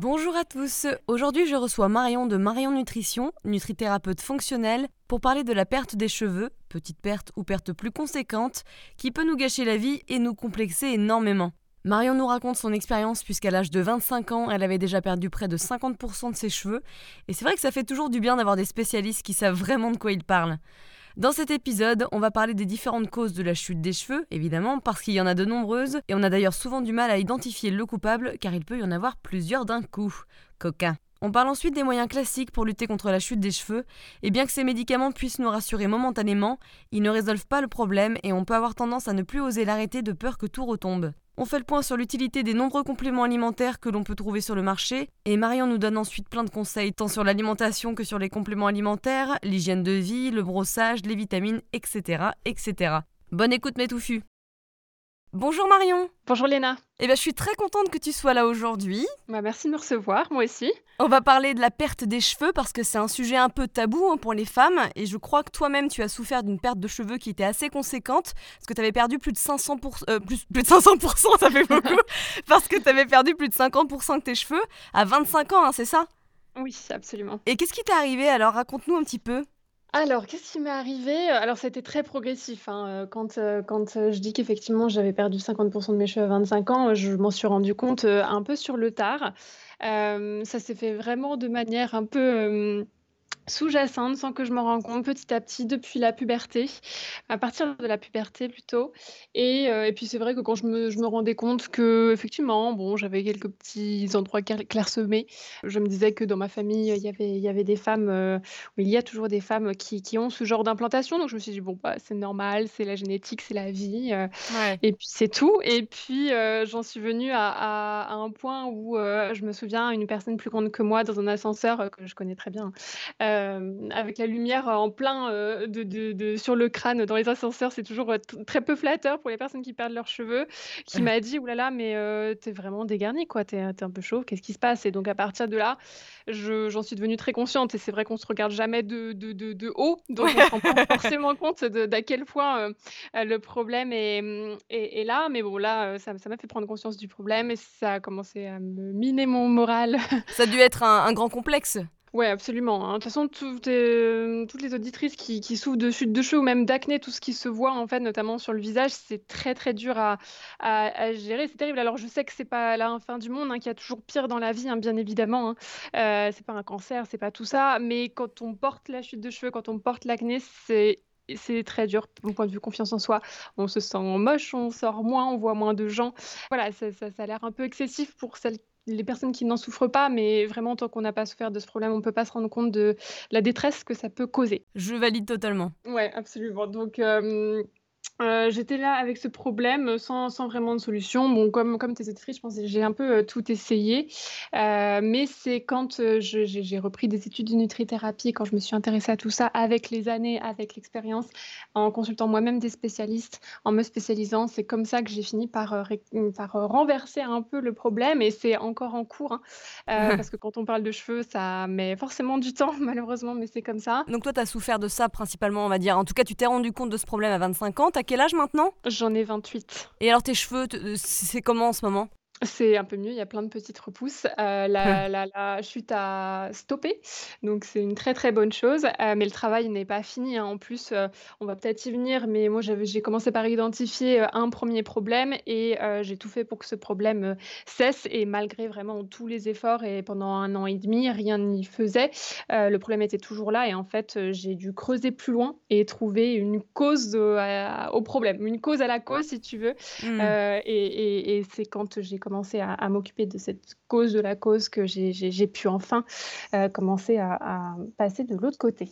Bonjour à tous, aujourd'hui je reçois Marion de Marion Nutrition, nutrithérapeute fonctionnelle, pour parler de la perte des cheveux, petite perte ou perte plus conséquente, qui peut nous gâcher la vie et nous complexer énormément. Marion nous raconte son expérience puisqu'à l'âge de 25 ans, elle avait déjà perdu près de 50% de ses cheveux, et c'est vrai que ça fait toujours du bien d'avoir des spécialistes qui savent vraiment de quoi ils parlent. Dans cet épisode, on va parler des différentes causes de la chute des cheveux, évidemment, parce qu'il y en a de nombreuses, et on a d'ailleurs souvent du mal à identifier le coupable, car il peut y en avoir plusieurs d'un coup. Coquin. On parle ensuite des moyens classiques pour lutter contre la chute des cheveux, et bien que ces médicaments puissent nous rassurer momentanément, ils ne résolvent pas le problème et on peut avoir tendance à ne plus oser l'arrêter de peur que tout retombe. On fait le point sur l'utilité des nombreux compléments alimentaires que l'on peut trouver sur le marché, et Marion nous donne ensuite plein de conseils tant sur l'alimentation que sur les compléments alimentaires, l'hygiène de vie, le brossage, les vitamines, etc. etc. Bonne écoute mes touffus Bonjour Marion Bonjour Léna Eh bien je suis très contente que tu sois là aujourd'hui. Bah, merci de me recevoir, moi aussi. On va parler de la perte des cheveux parce que c'est un sujet un peu tabou hein, pour les femmes et je crois que toi-même tu as souffert d'une perte de cheveux qui était assez conséquente parce que tu avais perdu plus de 500%, euh, plus, plus de 500%, ça fait beaucoup, parce que tu avais perdu plus de 50% de tes cheveux à 25 ans, hein, c'est ça? Oui, absolument. Et qu'est-ce qui t'est arrivé alors? Raconte-nous un petit peu. Alors, qu'est-ce qui m'est arrivé? Alors, c'était très progressif, hein, heu, quand, heu, quand, heu, je dis qu'effectivement j'avais perdu 50% de mes cheveux à 25 ans, je m'en suis rendu compte, un peu sur le tard. Ça s'est fait vraiment de manière un peu, sous-jacente sans que je m'en rende compte petit à petit depuis la puberté, à partir de la puberté plutôt et heu et puis c'est vrai que quand je me je me rendais compte que effectivement bon, j'avais quelques petits endroits clair clairsemés. Je me disais que dans ma famille, il y avait il y avait des femmes, ou il y a toujours des femmes qui qui ont ce genre d'implantation donc je me suis dit: «Bon, bah, c'est normal, c'est la génétique, c'est la vie, heu» Ouais. et puis c'est tout et puis, j'en suis venue à à à un point où, je me souviens une personne plus grande que moi dans un ascenseur, que je connais très bien, Hem, avec la lumière en plein, heu, de de de sur le crâne dans les ascenseurs, c'est toujours, très peu flatteur pour les personnes qui perdent leurs cheveux, qui m'a dit: «Ouh là là, mais heu, tu es vraiment dégarnie quoi, tu es, un peu chauve, qu'est-ce qui se passe?» et donc à partir de là, je j'en suis devenue très consciente et c'est vrai qu'on se regarde jamais de haut, donc on se rend pas forcément compte d'à quel point, le problème est, mmh, est est là. Mais bon là, ça ça m'a fait prendre conscience du problème et ça a commencé à me miner mon moral. Ça a dû être un, un grand complexe. Ouais, absolument, hein. De toute façon, toutes, hem, toutes les auditrices qui souffrent de chute de cheveux ou même d'acné, tout ce qui se voit, en fait, notamment sur le visage, c'est très, très dur à gérer. C'est terrible. Alors, je sais que c'est pas la fin du monde, hein, qu'il y a toujours pire dans la vie, hein, bien évidemment, hein. Heu, c'est pas un cancer, c'est pas tout ça, mais quand on porte la chute de cheveux, quand on porte l'acné, c'est très dur, mon point de vue confiance en soi. On se sent moche, on sort moins, on voit moins de gens. Voilà, ça ça ça a l'air un peu excessif pour celles les personnes qui n'en souffrent pas, mais vraiment tant qu'on n'a pas souffert de ce problème, on ne peut pas se rendre compte de la détresse que ça peut causer. Je valide totalement. Ouais, absolument. Donc, hem Heu, j'étais là avec ce problème, sans sans vraiment de solution. Bon, comme comme tes auditrices, je pense que j'ai un peu, heu, tout essayé, mais c'est quand, j'ai repris des études de nutrithérapie, quand je me suis intéressée à tout ça avec les années, avec l'expérience, en consultant moi-même des spécialistes, en me spécialisant. C'est comme ça que j'ai fini par, mmh, par, renverser un peu le problème et c'est encore en cours, hein, parce que quand on parle de cheveux, ça met forcément du temps malheureusement, mais c'est comme ça. Donc toi, tu as souffert de ça principalement, on va dire. En tout cas, tu t'es rendu compte de ce problème à 25 ans. Quel âge maintenant? J'en ai 28. Et alors tes cheveux, te- euh, c'est comment en ce moment? C'est un peu mieux, il y a plein de petites repousses. Heu, la la la chute a stoppé, donc c'est une très, très bonne chose, heu, mais le travail n'est pas fini, hein. En plus, heu, on va peut-être y venir, mais moi j'ai commencé par identifier, un premier problème et j'ai tout fait pour que ce problème, cesse. Et malgré vraiment tous les efforts et pendant un an et demi, rien n'y faisait. Le problème était toujours là. Et en fait, j'ai dû creuser plus loin et trouver une cause, au problème, une cause à la cause si tu veux, et et et c'est quand j'ai commencé à, m'occuper de cette cause de la cause que j'ai pu enfin commencer à passer de l'autre côté.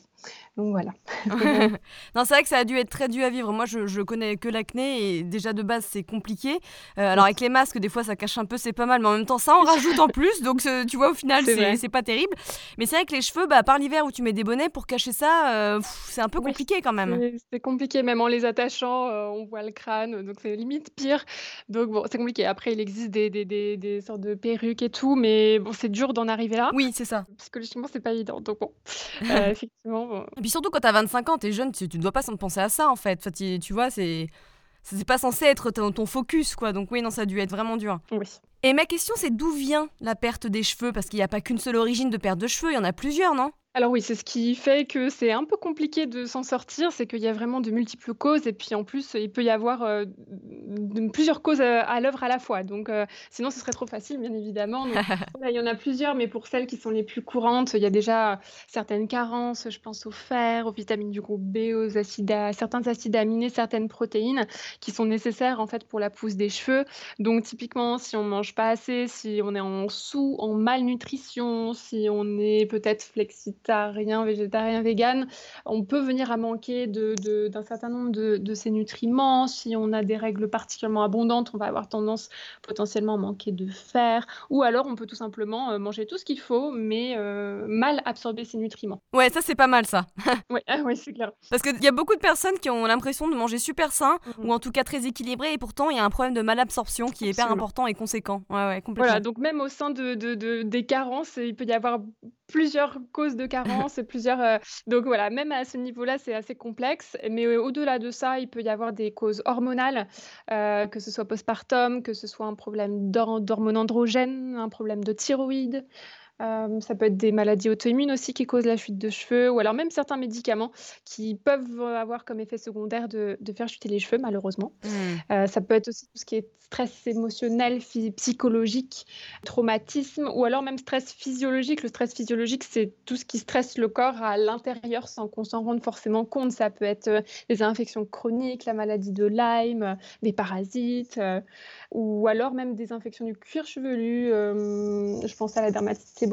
Donc voilà. non, c'est vrai que ça a dû être très dur à vivre. Moi, je, je connais que l'acné et déjà de base, c'est compliqué. Euh, alors, avec les masques, des fois, ça cache un peu, c'est pas mal. Mais en même temps, ça en rajoute en plus. Donc, tu vois, au final, c'est pas terrible. Mais c'est vrai que les cheveux, bah, par l'hiver où tu mets des bonnets pour cacher ça, euh, c'est un peu compliqué quand même. C'est compliqué, même en les attachant, euh, on voit le crâne. Donc, c'est limite pire. Donc, bon, c'est compliqué. Après, il existe des, des, des, des, sortes de perruques et tout. Mais bon, c'est dur d'en arriver là. Oui, c'est ça. Psychologiquement, c'est pas évident. Donc, bon, effectivement. Et puis surtout quand t'as 25 ans, t'es jeune, tu, ne dois pas penser à ça en fait. tu, tu vois, c'est c'est pas censé être ton, ton, focus quoi. Donc oui, non, ça a dû être vraiment dur. Oui. Et ma question c'est d'où vient la perte des cheveux? Parce qu'il n'y a pas qu'une seule origine de perte de cheveux, il y en a plusieurs, non? Alors oui, c'est ce qui fait que c'est un peu compliqué de s'en sortir, c'est qu'il y a vraiment de multiples causes et puis en plus, il peut y avoir, plusieurs causes, à l'œuvre à la fois. Donc sinon ce serait trop facile bien évidemment. il y en a plusieurs, mais pour celles qui sont les plus courantes, il y a déjà certaines carences, je pense au fer, aux vitamines du groupe B, aux acides certains acides aminés, certaines protéines qui sont nécessaires en fait pour la pousse des cheveux. Donc typiquement, si on mange pas assez, si on est en sous en malnutrition, si on est peut-être flexible végétarien, végétarien, vegan, on peut venir à manquer de, d'un certain nombre de, ces nutriments. Si on a des règles particulièrement abondantes, on va avoir tendance potentiellement à manquer de fer. Ou alors, on peut tout simplement euh, manger tout ce qu'il faut, mais euh, mal absorber ces nutriments. Ouais, ça, c'est pas mal, ça. ouais, ah ouais, c'est clair. Parce qu'il y a beaucoup de personnes qui ont l'impression de manger super sain, mhm. ou en tout cas très équilibré, et pourtant, il y a un problème de malabsorption qui est hyper important et conséquent. Ouais, ouais, complètement. Voilà, donc même au sein de, de, des carences, il peut y avoir plusieurs causes de carence, plusieurs. Euh, donc voilà, même à ce niveau-là, c'est assez complexe. Mais au-delà de ça, il peut y avoir des causes hormonales, euh, que ce soit postpartum, que ce soit un problème d'hormones androgènes, un problème de thyroïde. Euh, ça peut être des maladies auto-immunes aussi qui causent la chute de cheveux, ou alors même certains médicaments qui peuvent avoir comme effet secondaire de, faire chuter les cheveux, malheureusement. Mmh. Euh, ça peut être aussi tout ce qui est stress émotionnel, psychologique, traumatisme, ou alors même stress physiologique. Le stress physiologique, c'est tout ce qui stresse le corps à l'intérieur sans qu'on s'en rende forcément compte. Ça peut être euh, des infections chroniques, la maladie de Lyme, des parasites, ou alors même des infections du cuir chevelu. je pense à la dermatite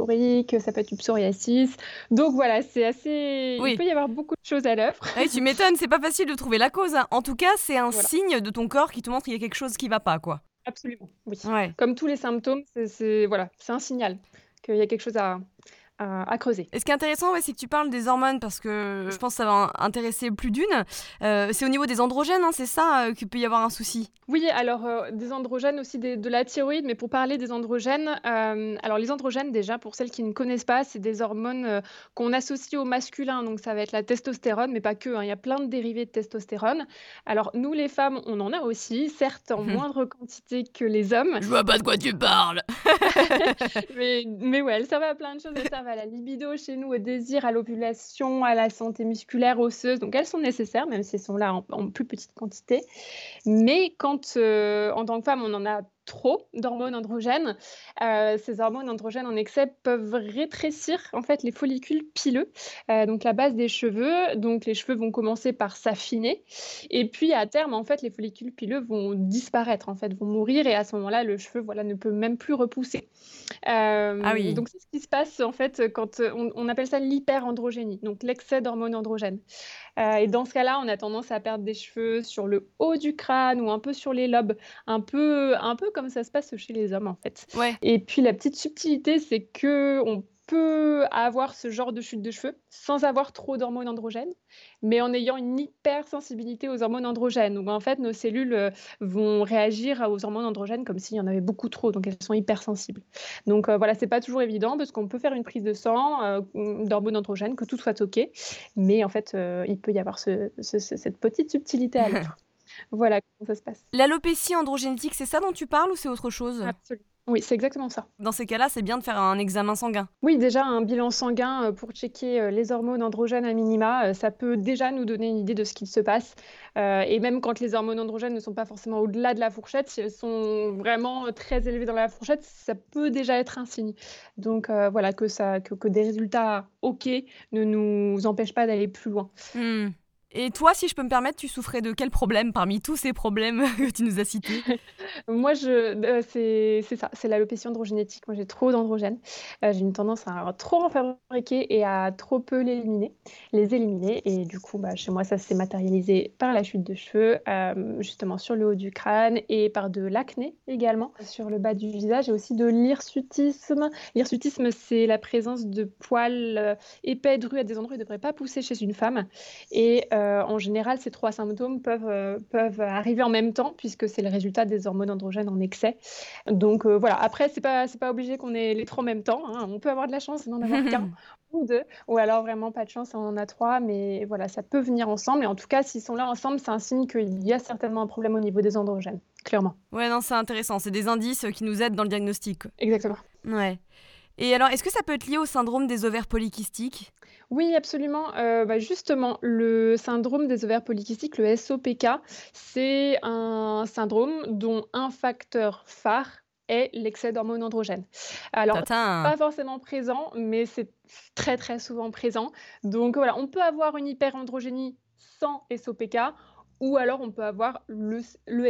ça peut être une psoriasis. Donc voilà, c'est assez. Il peut y avoir beaucoup de choses à l'œuvre. Oui, tu m'étonnes, c'est pas facile de trouver la cause. Hein. En tout cas, c'est un signe de ton corps qui te montre qu'il y a quelque chose qui va pas, quoi. Absolument, oui. Comme tous les symptômes, c'est voilà, c'est un signal qu'il y a quelque chose à, à, creuser. Et ce qui est intéressant, c'est que tu parles des hormones parce que je pense que ça va intéresser plus d'une. Euh, c'est au niveau des androgènes, hein, c'est ça euh, qu'il peut y avoir un souci? Oui, alors euh, des androgènes aussi de la thyroïde, mais pour parler des androgènes, alors les androgènes déjà, pour celles qui ne connaissent pas, c'est des hormones qu'on associe au masculin, donc ça va être la testostérone, mais pas que, hein, il y a plein de dérivés de testostérone. Alors nous les femmes, on en a aussi, certes en moindre quantité que les hommes. Je vois pas de quoi tu parles mais, mais ouais, elles servent à plein de choses, elles à la libido chez nous, au désir, à l'ovulation, à la santé musculaire, osseuse. Donc elles sont nécessaires, même si elles sont là en, plus petite quantité. Mais quand, euh, en tant que femme, on en a trop d'hormones androgènes. Euh, ces hormones androgènes en excès peuvent rétrécir en fait les follicules pileux, euh, donc la base des cheveux. Donc les cheveux vont commencer par s'affiner et puis à terme en fait les follicules pileux vont disparaître en fait, vont mourir et à ce moment-là le cheveu voilà ne peut même plus repousser. Euh, ah oui. Donc c'est ce qui se passe en fait quand on, on appelle ça l'hyperandrogénie, donc l'excès d'hormones androgènes. et dans ce cas-là, on a tendance à perdre des cheveux sur le haut du crâne ou un peu sur les lobes, un peu un peu comme ça se passe chez les hommes en fait. Ouais. Et puis la petite subtilité, c'est que on peut avoir ce genre de chute de cheveux sans avoir trop d'hormones androgènes, mais en ayant une hypersensibilité aux hormones androgènes. Donc en fait, nos cellules euh, vont réagir aux hormones androgènes comme s'il y en avait beaucoup trop, donc elles sont hypersensibles. Donc euh, voilà, c'est pas toujours évident parce qu'on peut faire une prise de sang euh, d'hormones androgènes, que tout soit ok, mais en fait, il peut y avoir cette petite subtilité à l'œuvre. Voilà comment ça se passe. L'alopécie androgénétique, c'est ça dont tu parles ou c'est autre chose? Absolument. Oui, c'est exactement ça. Dans ces cas-là, c'est bien de faire un examen sanguin. Oui, déjà un bilan sanguin euh, pour checker euh, les hormones androgènes à minima, euh, ça peut déjà nous donner une idée de ce qu'il se passe. et même quand les hormones androgènes ne sont pas forcément au-delà de la fourchette, si elles sont vraiment très élevées dans la fourchette, ça peut déjà être un signe. Donc voilà, que, ça, que, des résultats OK ne nous empêchent pas d'aller plus loin. Hmm. Et toi, si je peux me permettre, tu souffrais de quel problème parmi tous ces problèmes que tu nous as cités? Moi, euh, c'est c'est ça, c'est l'alopécie androgénétique. Moi, j'ai trop d'androgènes. Euh, j'ai une tendance à trop en fabriquer et à trop peu l'éliminer, les éliminer. Et du coup, bah, chez moi, ça s'est matérialisé par la chute de cheveux, euh, justement sur le haut du crâne et par de l'acné également sur le bas du visage et aussi de l'hirsutisme. L'hirsutisme, c'est la présence de poils épais, drus à des endroits où ils ne devraient pas pousser chez une femme. Et en général, ces trois symptômes peuvent, peuvent arriver en même temps puisque c'est le résultat des hormones androgènes en excès. Donc voilà, après, ce n'est pas, pas obligé qu'on ait les trois en même temps. Hein. On peut avoir de la chance d'en avoir qu'un ou deux, ou alors vraiment pas de chance, on en a trois, mais voilà, ça peut venir ensemble. Et en tout cas, s'ils sont là ensemble, c'est un signe qu'il y a certainement un problème au niveau des androgènes, clairement. Ouais, non, c'est intéressant. C'est des indices qui nous aident dans le diagnostic. Exactement. Ouais. Et alors, est-ce que ça peut être lié au syndrome des ovaires polykystiques? Oui, absolument. Euh, bah, justement, le syndrome des ovaires polykystiques, le SOPK, c'est un syndrome dont un facteur phare est l'excès d'hormones androgènes. Alors, pas forcément présent, mais c'est très très souvent présent. Donc voilà, on peut avoir une hyperandrogénie sans SOPK, ou alors on peut avoir le,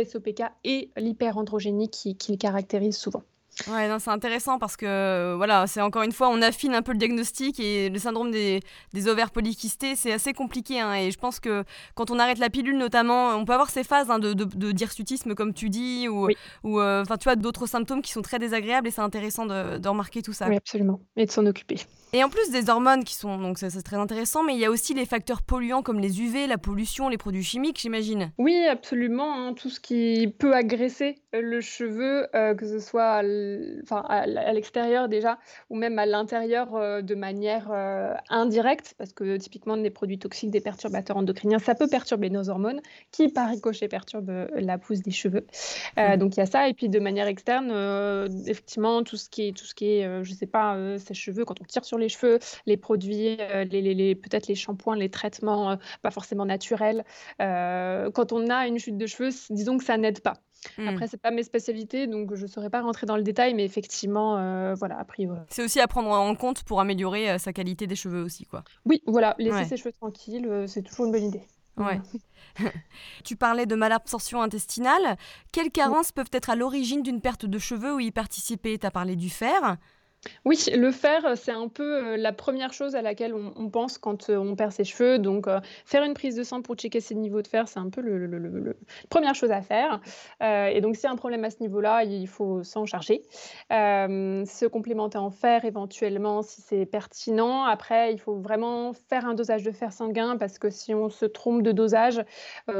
SOPK et l'hyperandrogénie qui, qui le caractérisent souvent. Ouais, c'est intéressant parce que voilà, c'est encore une fois, on affine un peu le diagnostic et le syndrome des, des ovaires polykystés, c'est assez compliqué. Hein, et je pense que quand on arrête la pilule, notamment, on peut avoir ces phases hein, de, de, comme tu dis, ou, ou euh, enfin, tu vois, d'autres symptômes qui sont très désagréables et c'est intéressant de, de, remarquer tout ça. Oui, absolument. Et de s'en occuper. Et en plus des hormones qui sont, donc c'est très intéressant, mais il y a aussi les facteurs polluants comme les UV, la pollution, les produits chimiques, j'imagine. Oui, absolument. Hein, tout ce qui peut agresser le cheveu, euh, que ce soit enfin, à l'extérieur déjà, ou même à l'intérieur euh, de manière euh, indirecte, parce que typiquement des produits toxiques, des perturbateurs endocriniens, ça peut perturber nos hormones, qui par ricochet perturbent la pousse des cheveux. Mmh. Donc il y a ça, et puis de manière externe, effectivement, tout ce qui est, tout ce qui est je sais pas, ses cheveux, quand on tire sur les cheveux, les produits, les, les, les peut-être les shampoings, les traitements pas forcément naturels. quand on a une chute de cheveux, disons que ça n'aide pas. Mmh. Après, c'est pas mes spécialités, donc je ne saurais pas rentrer dans le détail, mais effectivement, euh, voilà, a priori. C'est aussi à prendre en compte pour améliorer euh, sa qualité des cheveux aussi, quoi. Oui, voilà, laisser ses cheveux tranquilles, euh, c'est toujours une bonne idée. Ouais. tu parlais de malabsorption intestinale. Quelles carences peuvent être à l'origine d'une perte de cheveux ou y participer? Tu as parlé du fer. Oui, le fer, c'est un peu, la première chose à laquelle on pense quand, on perd ses cheveux. Donc, faire une prise de sang pour checker ses niveaux de fer, c'est un peu le première chose à faire. et donc s'il y a un problème à ce niveau-là, il faut s'en charger. se complémenter en fer éventuellement si c'est pertinent. Après, il faut vraiment faire un dosage de fer sanguin parce que si on se trompe de dosage,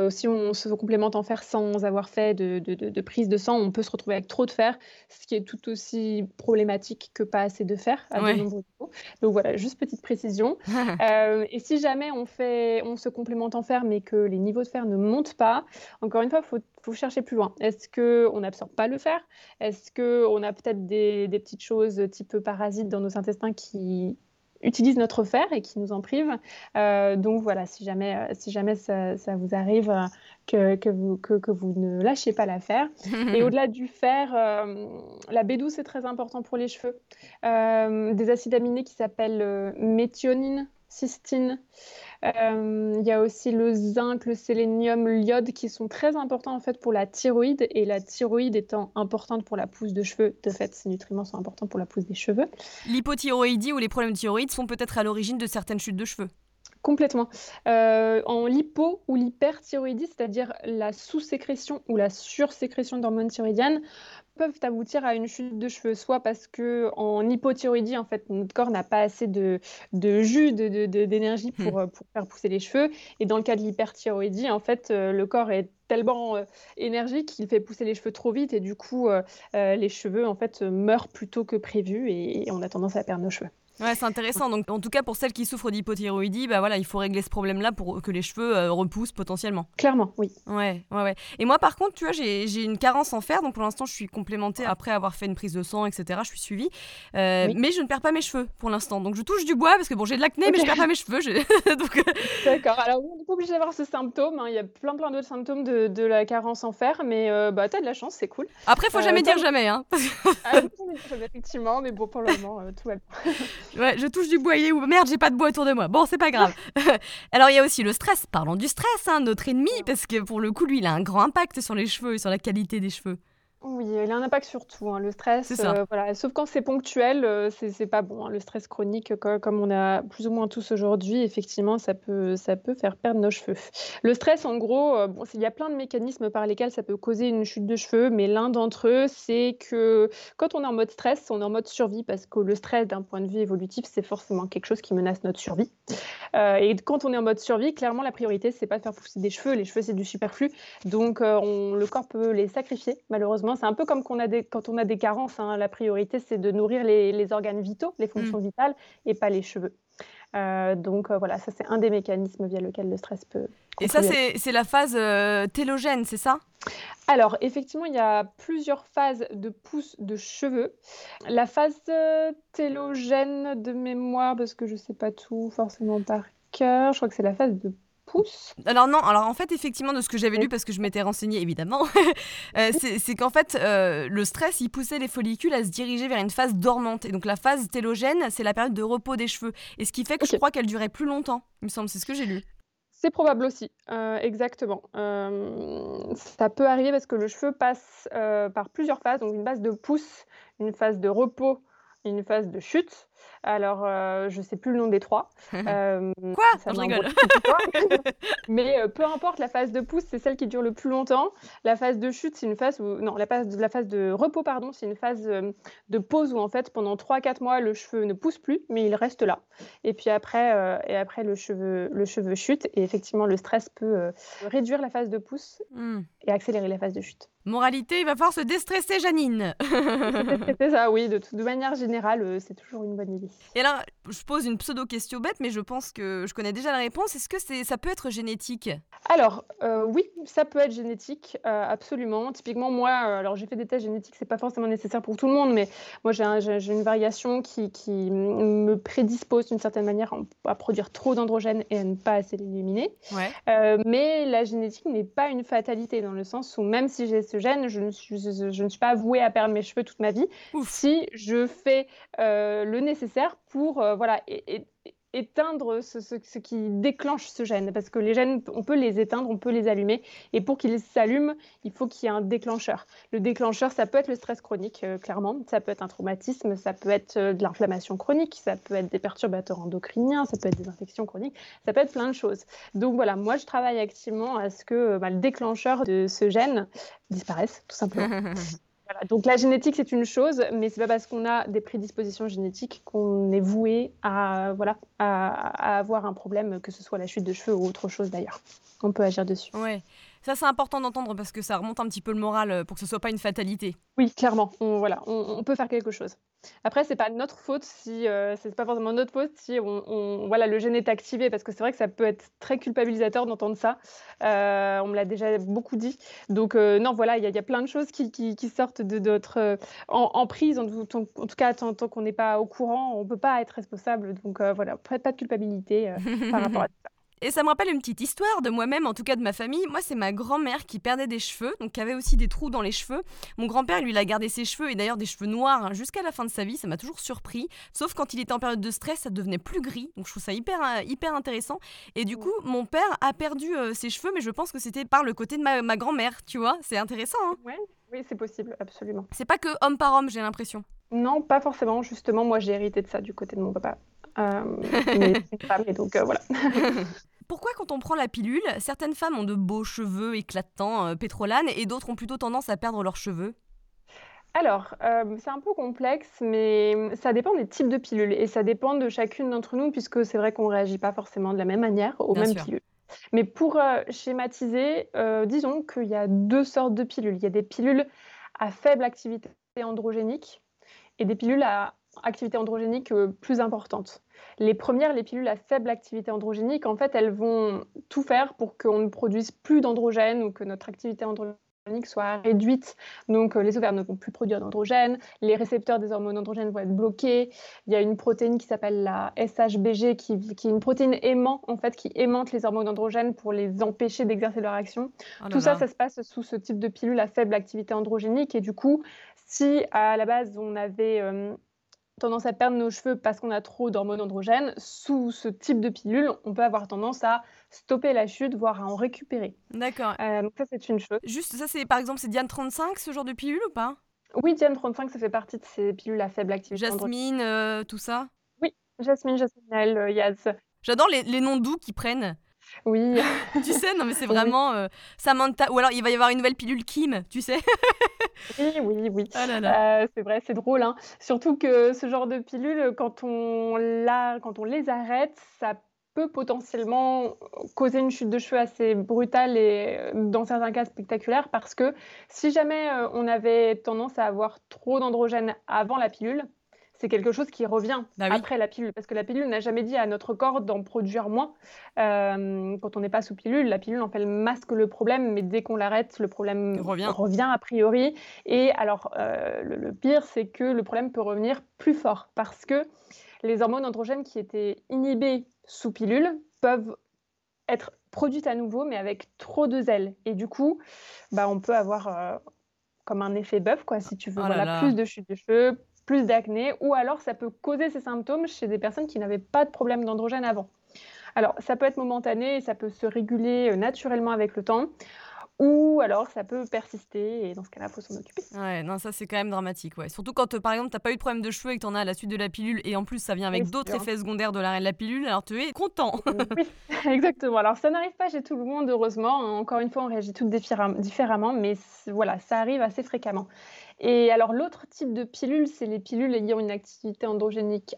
si on se complémente en fer sans avoir fait de de prise de sang, on peut se retrouver avec trop de fer, ce qui est tout aussi problématique que pas assez de fer à de nombreux niveaux. Donc voilà, juste petite précision. Euh, et si jamais on, fait, on se complémente en fer, mais que les niveaux de fer ne montent pas, encore une fois, il faut, faut, chercher plus loin. Est-ce qu'on n'absorbe pas le fer? Est-ce qu'on a peut-être des, des petites choses type parasites dans nos intestins qui utilisent notre fer et qui nous en privent. Euh, donc voilà, si jamais, euh, si jamais ça, vous arrive, euh, que, que, vous, que, que, vous ne lâchez pas l'affaire. et au-delà du fer, la B12 c'est très important pour les cheveux. des acides aminés qui s'appellent méthionine, cystine. Euh, il y a aussi le zinc, le sélénium, l'iode qui sont très importants en fait pour la thyroïde et la thyroïde étant importante pour la pousse de cheveux, de fait ces nutriments sont importants pour la pousse des cheveux. L'hypothyroïdie ou les problèmes de thyroïde sont peut-être à l'origine de certaines chutes de cheveux. Complètement. Euh, en lipo ou l'hyperthyroïdie, c'est-à-dire la sous-sécrétion ou la sursécrétion d'hormones thyroïdiennes, peuvent aboutir à une chute de cheveux, soit parce que en hypothyroïdie, en fait, notre corps n'a pas assez de, de jus, d'énergie de, de, pour, hmm. pour, faire pousser les cheveux. Et dans le cas de l'hyperthyroïdie, en fait, euh, le corps est tellement euh, énergique qu'il fait pousser les cheveux trop vite et du coup, les cheveux, en fait, meurent plus tôt que prévu et on a tendance à perdre nos cheveux. Ouais, c'est intéressant. Donc, en tout cas, pour celles qui souffrent d'hypothyroïdie, bah voilà, il faut régler ce problème-là pour que les cheveux euh, repoussent potentiellement. Clairement, oui. Ouais, ouais, ouais. Et moi, par contre, tu vois, j'ai une carence en fer, donc pour l'instant, je suis complémentée après avoir fait une prise de sang, etc. Je suis suivie, euh, mais je ne perds pas mes cheveux pour l'instant. Donc, je touche du bois parce que bon, j'ai de l'acné, mais je perds pas mes cheveux. Euh, D'accord. Alors, on n'est pas obligé d'avoir ce symptôme. Hein. Il y a plein, plein d'autres symptômes de, de, la carence en fer, mais euh, bah, t'as de la chance, c'est cool. Après, faut jamais dire jamais, hein. Ah, effectivement, mais bon, pour le moment, tout va bien. Ouais, je touche du boyer ou merde, j'ai pas de bois autour de moi. Bon, c'est pas grave. Alors, il y a aussi le stress. Parlons du stress, hein, notre ennemi, parce que pour le coup, lui, il a un grand impact sur les cheveux et sur la qualité des cheveux. Oui, il a un impact sur tout, hein. Le stress, euh, voilà, sauf quand c'est ponctuel, euh, c'est pas bon, hein. Le stress chronique, comme on a plus ou moins tous aujourd'hui, effectivement, ça peut ça peut faire perdre nos cheveux. Le stress, en gros, euh, bon, il y a plein de mécanismes par lesquels ça peut causer une chute de cheveux, mais l'un d'entre eux, c'est que quand on est en mode stress, on est en mode survie parce que le stress, d'un point de vue évolutif, c'est forcément quelque chose qui menace notre survie. et quand on est en mode survie, clairement, la priorité, c'est pas de faire pousser des cheveux. Les cheveux, c'est du superflu, donc on le corps peut les sacrifier, malheureusement c'est un peu comme quand on a des carences. Hein. La priorité, c'est de nourrir les, organes vitaux, les fonctions mmh. vitales, et pas les cheveux. Euh, donc euh, voilà, ça c'est un des mécanismes via lequel le stress peut. Et ça, c'est la phase euh, télogène, c'est ça? Alors, effectivement, il y a plusieurs phases de pousse de cheveux. La phase télogène de mémoire, parce que je ne sais pas tout forcément par cœur, je crois que c'est la phase de alors non, alors en fait effectivement de ce que j'avais lu parce que je m'étais renseignée évidemment, euh, c'est qu'en fait euh, le stress il poussait les follicules à se diriger vers une phase dormante et donc la phase télogène c'est la période de repos des cheveux et ce qui fait que je crois qu'elle durait plus longtemps, il me semble, c'est ce que j'ai lu. C'est probable aussi, euh, exactement. ça peut arriver parce que le cheveu passe par plusieurs phases, donc une phase de pousse, une phase de repos, une phase de chute. Alors, euh, je ne sais plus le nom des trois. Euh, Quoi? Je rigole. Mais euh, peu importe, la phase de pousse, c'est celle qui dure le plus longtemps. La phase de chute, c'est une phase où... Non, la phase, la phase de repos, pardon, c'est une phase de pause où, en fait, pendant 3-4 mois, le cheveu ne pousse plus, mais il reste là. Et puis après, et après le, cheveu, le cheveu chute. Et effectivement, le stress peut réduire la phase de pousse hmm. et accélérer la phase de chute. Moralité, il va falloir se déstresser, Janine. C'est ça, oui. De, manière générale, c'est toujours une bonne et alors, je pose une pseudo-question bête, mais je pense que je connais déjà la réponse. Est-ce que c'est, ça peut être génétique? Alors, euh, oui, ça peut être génétique, euh, absolument. Typiquement, moi, euh, alors j'ai fait des tests génétiques, c'est pas forcément nécessaire pour tout le monde, mais moi, j'ai, une variation qui, qui, me prédispose d'une certaine manière à produire trop d'androgènes et à ne pas assez l'éliminer. mais la génétique n'est pas une fatalité, dans le sens où même si j'ai ce gène, je ne suis, je, ne suis pas vouée à perdre mes cheveux toute ma vie. Si je fais le nécessaire pour euh, voilà, éteindre ce, qui déclenche ce gène. Parce que les gènes, on peut les éteindre, on peut les allumer. Et pour qu'ils s'allument, il faut qu'il y ait un déclencheur. Le déclencheur, ça peut être le stress chronique, euh, clairement. Ça peut être un traumatisme, ça peut être euh, de l'inflammation chronique, ça peut être des perturbateurs endocriniens, ça peut être des infections chroniques, ça peut être plein de choses. Donc voilà, moi, je travaille activement à ce que bah, le déclencheur de ce gène disparaisse, tout simplement. Donc la génétique, c'est une chose, mais c'est pas parce qu'on a des prédispositions génétiques qu'on est voué à, voilà, à, avoir un problème, que ce soit la chute de cheveux ou autre chose d'ailleurs. On peut agir dessus. Ça, c'est important d'entendre parce que ça remonte un petit peu le moral euh, pour que ce soit pas une fatalité. Oui, clairement. On, voilà, on, peut faire quelque chose. Après, c'est pas notre faute si euh, c'est pas forcément notre faute si on, voilà le gène est activé parce que c'est vrai que ça peut être très culpabilisateur d'entendre ça. Euh, on me l'a déjà beaucoup dit. Donc non, voilà, il y, a plein de choses qui, qui, sortent de notre en, prise. En, tout, en tout cas, tant, tant qu'on n'est pas au courant, on peut pas être responsable. Donc voilà, pas de culpabilité par rapport à ça. Et ça me rappelle une petite histoire de moi-même, en tout cas de ma famille. Moi, c'est ma grand-mère qui perdait des cheveux, donc qui avait aussi des trous dans les cheveux. Mon grand-père, lui, il a gardé ses cheveux, et d'ailleurs des cheveux noirs hein, jusqu'à la fin de sa vie. Ça m'a toujours surpris. Sauf quand il était en période de stress, ça devenait plus gris. Donc je trouve ça hyper, euh, hyper intéressant. Et du coup, mon père a perdu euh, ses cheveux, mais je pense que c'était par le côté de ma, grand-mère, tu vois. C'est intéressant. Hein ouais, oui, c'est possible, absolument. C'est pas que homme par homme, j'ai l'impression. Non, pas forcément. Justement, moi, j'ai hérité de ça du côté de mon papa. Euh, mais c'est une femme, et donc voilà. Pourquoi quand on prend la pilule, certaines femmes ont de beaux cheveux éclatants, euh, pétrolanes, et d'autres ont plutôt tendance à perdre leurs cheveux? Alors, euh, c'est un peu complexe, mais ça dépend des types de pilules et ça dépend de chacune d'entre nous, puisque c'est vrai qu'on ne réagit pas forcément de la même manière aux mêmes pilules. Mais pour euh, schématiser, disons qu'il y a deux sortes de pilules. Il y a des pilules à faible activité androgénique et des pilules à activité androgénique plus importante. Les premières, les pilules à faible activité androgénique, en fait, elles vont tout faire pour qu'on ne produise plus d'androgène ou que notre activité androgénique soit réduite. Donc, euh, les ovaires ne vont plus produire d'androgène, les récepteurs des hormones androgènes vont être bloqués. Il y a une protéine qui s'appelle la SHBG, qui, qui, est une protéine aimant, en fait, qui aimante les hormones androgènes pour les empêcher d'exercer leur action. Oh tout ça, ça se passe sous ce type de pilule à faible activité androgénique. Et du coup, si à la base, on avait... Euh, tendance à perdre nos cheveux parce qu'on a trop d'hormones androgènes, sous ce type de pilule, on peut avoir tendance à stopper la chute, voire à en récupérer. D'accord. Euh, donc ça, c'est une chose. Juste, ça, c'est par exemple, c'est Diane 35, ce genre de pilule ou pas? Oui, Diane 35, ça fait partie de ces pilules à faible activité. Jasmine, euh, tout ça? Oui, Jasmine, Jasmine, euh, Yaz. J'adore les, les noms doux qui prennent. Oui. tu sais, non mais c'est vraiment euh, Samantha. Ou alors il va y avoir une nouvelle pilule Kim, tu sais. oui, oui, oui. Ah là là. Euh, c'est vrai, c'est drôle. Hein. Surtout que ce genre de pilule, quand on, la, quand on les arrête, ça peut potentiellement causer une chute de cheveux assez brutale et euh, dans certains cas spectaculaire parce que si jamais on avait tendance à avoir trop d'androgènes avant la pilule, c'est quelque chose qui revient Bah oui. après la pilule, parce que la pilule n'a jamais dit à notre corps d'en produire moins. Euh, quand on n'est pas sous pilule, la pilule en fait masque le problème, mais dès qu'on l'arrête, le problème Revient. a priori. Et alors euh, le, le pire, c'est que le problème peut revenir plus fort, parce que les hormones androgènes qui étaient inhibées sous pilule peuvent être produites à nouveau, mais avec trop de zèle. Et du coup, bah, on peut avoir euh, comme un effet bœuf, quoi, si tu veux. Oh là voilà, là. plus de chute de cheveux, plus d'acné, ou alors ça peut causer ces symptômes chez des personnes qui n'avaient pas de problème d'androgène avant. Alors, ça peut être momentané et ça peut se réguler euh, naturellement avec le temps, ou alors ça peut persister et dans ce cas-là, il faut s'en occuper. Ouais, non, ça c'est quand même dramatique, ouais. Surtout quand, euh, par exemple, t'as pas eu de problème de cheveux et que t'en as à la suite de la pilule, et en plus ça vient avec d'autres effets secondaires de l'arrêt de la pilule, alors tu es content. Oui, exactement. Alors, ça n'arrive pas chez tout le monde, heureusement. Encore une fois, on réagit toutes différem- différemment, mais voilà, ça arrive assez fréquemment. Et alors, l'autre type de pilule, c'est les pilules ayant une activité androgénique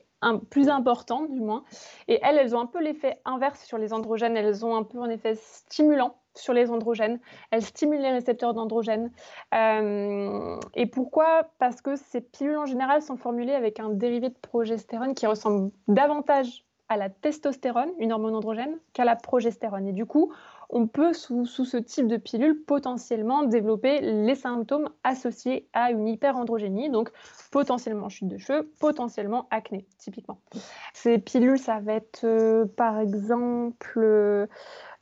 plus importante, du moins. Et elles, elles ont un peu l'effet inverse sur les androgènes. Elles ont un peu un effet stimulant sur les androgènes. Elles stimulent les récepteurs d'androgènes. Euh, et pourquoi? Parce que ces pilules, en général, sont formulées avec un dérivé de progestérone qui ressemble davantage à la testostérone, une hormone androgène, qu'à la progestérone. Et du coup, on peut, sous, sous ce type de pilule, potentiellement développer les symptômes associés à une hyperandrogénie, donc potentiellement chute de cheveux, potentiellement acné, typiquement. Ces pilules, ça va être, euh, par exemple,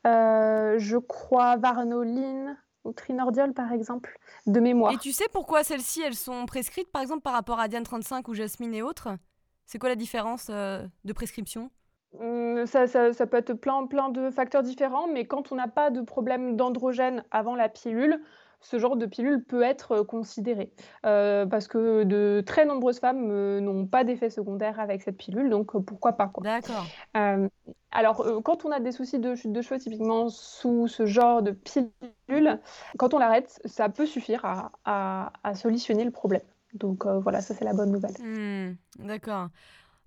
euh, je crois, varnoline ou trinordiol, par exemple, de mémoire. Et tu sais pourquoi celles-ci, elles sont prescrites, par exemple, par rapport à Diane 35 ou Jasmine et autres? C'est quoi la différence euh, de prescription? Ça, ça- ça peut être plein, plein de facteurs différents, mais quand on n'a pas de problème d'androgène avant la pilule, ce genre de pilule peut être euh, considéré. Euh, parce que de très nombreuses femmes euh, n'ont pas d'effet secondaire avec cette pilule, donc pourquoi pas, quoi. D'accord. Euh, alors, quand on a des soucis de chute de cheveux, typiquement sous ce genre de pilule, quand on l'arrête, ça peut suffire à, à- à solutionner le problème. Donc voilà, ça c'est la bonne nouvelle. Hmm, D'accord.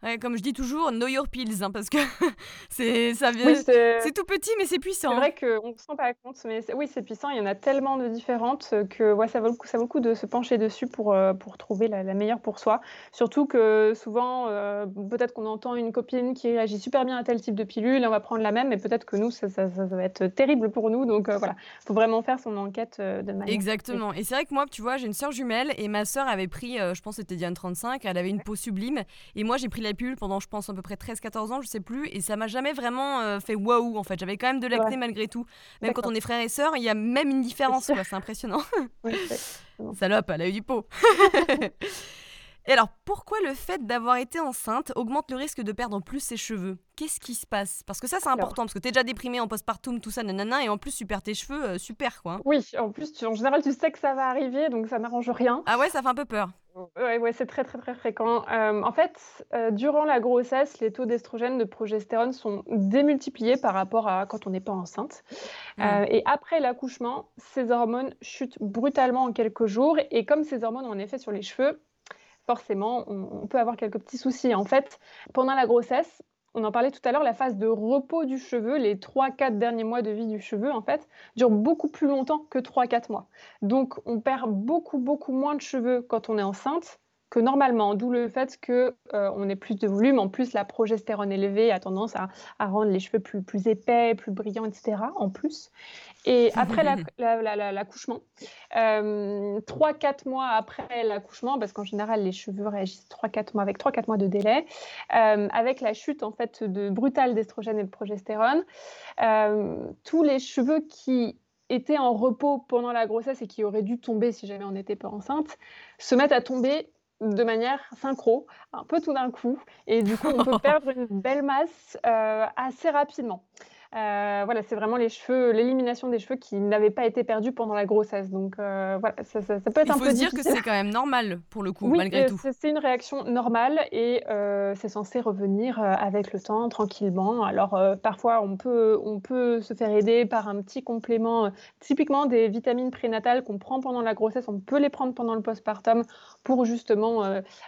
Ouais, comme je dis toujours, know your pills, hein, parce que c'est ça vient. Oui, c'est tout petit, mais c'est puissant. C'est hein. vrai qu'on ne se rend pas compte, mais oui, c'est puissant. Il y en a tellement de différentes que ouais, ça vaut le coup, ça vaut le coup de se pencher dessus pour, euh, pour trouver la, la meilleure pour soi. Surtout que souvent, euh, peut-être qu'on entend une copine qui réagit super bien à tel type de pilule et on va prendre la même, mais peut-être que nous, ça, ça- ça va être terrible pour nous. Donc euh, voilà, il faut vraiment faire son enquête de manière. Exactement. Et c'est vrai que moi, tu vois, j'ai une sœur jumelle et ma sœur avait pris, je pense que c'était Diane 35, elle avait une peau sublime. Et moi, j'ai pris la pilule pendant, je pense, à peu près 13-14 ans, je sais plus. Et ça m'a jamais vraiment euh, fait waouh, en fait. J'avais quand même de l'acné Ouais. malgré tout. Même quand on est frères et sœurs, il y a même une différence. C'est impressionnant. C'est- Salope, elle a eu du pot. Et alors, pourquoi le fait d'avoir été enceinte augmente le risque de perdre plus ses cheveux? Qu'est-ce qui se passe? Parce que ça, c'est important, parce que t'es déjà déprimée en postpartum, tout ça, nanana, et en plus, tu perds tes cheveux, euh, super, quoi. Oui, en plus, tu- en général, tu sais que ça va arriver, donc ça n'arrange rien. Ah ouais, ça fait un peu peur. Ouais, ouais, c'est très très très fréquent. Euh, en fait, euh, durant la grossesse, les taux d'estrogène, de progestérone sont démultipliés par rapport à quand on n'est pas enceinte. Mm. Euh, et après l'accouchement, ces hormones chutent brutalement en quelques jours. Et comme ces hormones ont un effet sur les cheveux, forcément, on, peut avoir quelques petits soucis. En fait, pendant la grossesse, on en parlait tout à l'heure, la phase de repos du cheveu, les 3-4 derniers mois de vie du cheveu, en fait, dure beaucoup plus longtemps que 3-4 mois. Donc, on perd beaucoup, beaucoup moins de cheveux quand on est enceinte que normalement, d'où le fait que euh, on ait plus de volume. En plus, la progestérone élevée a tendance à, à rendre les cheveux plus, plus épais, plus brillants, etc. En plus. Et après la- la- la- la- l'accouchement, euh, 3-4 mois après l'accouchement, parce qu'en général, les cheveux réagissent 3-4 mois avec 3-4 mois de délai, euh, avec la chute en fait de brutale d'estrogène et de progestérone, euh, tous les cheveux qui étaient en repos pendant la grossesse et qui auraient dû tomber si jamais on n'était pas enceinte, se mettent à tomber de manière synchro, un peu tout d'un coup et du coup, on peut perdre une belle masse, heu, assez rapidement. Heu, voilà, c'est vraiment les cheveux l'élimination des cheveux qui n'avaient pas été perdus pendant la grossesse donc heu, voilà, ça ça ça peut être Il un faut peu se dire que c'est quand même normal, pour le coup, Oui, malgré heu, tout. c'est une réaction normale et c'est censé revenir, avec le temps, tranquillement. Alors, parfois, on peut on peut se faire aider par un petit complément, typiquement des vitamines prénatales qu'on prend pendant la grossesse, on peut les prendre pendant le postpartum pour justement,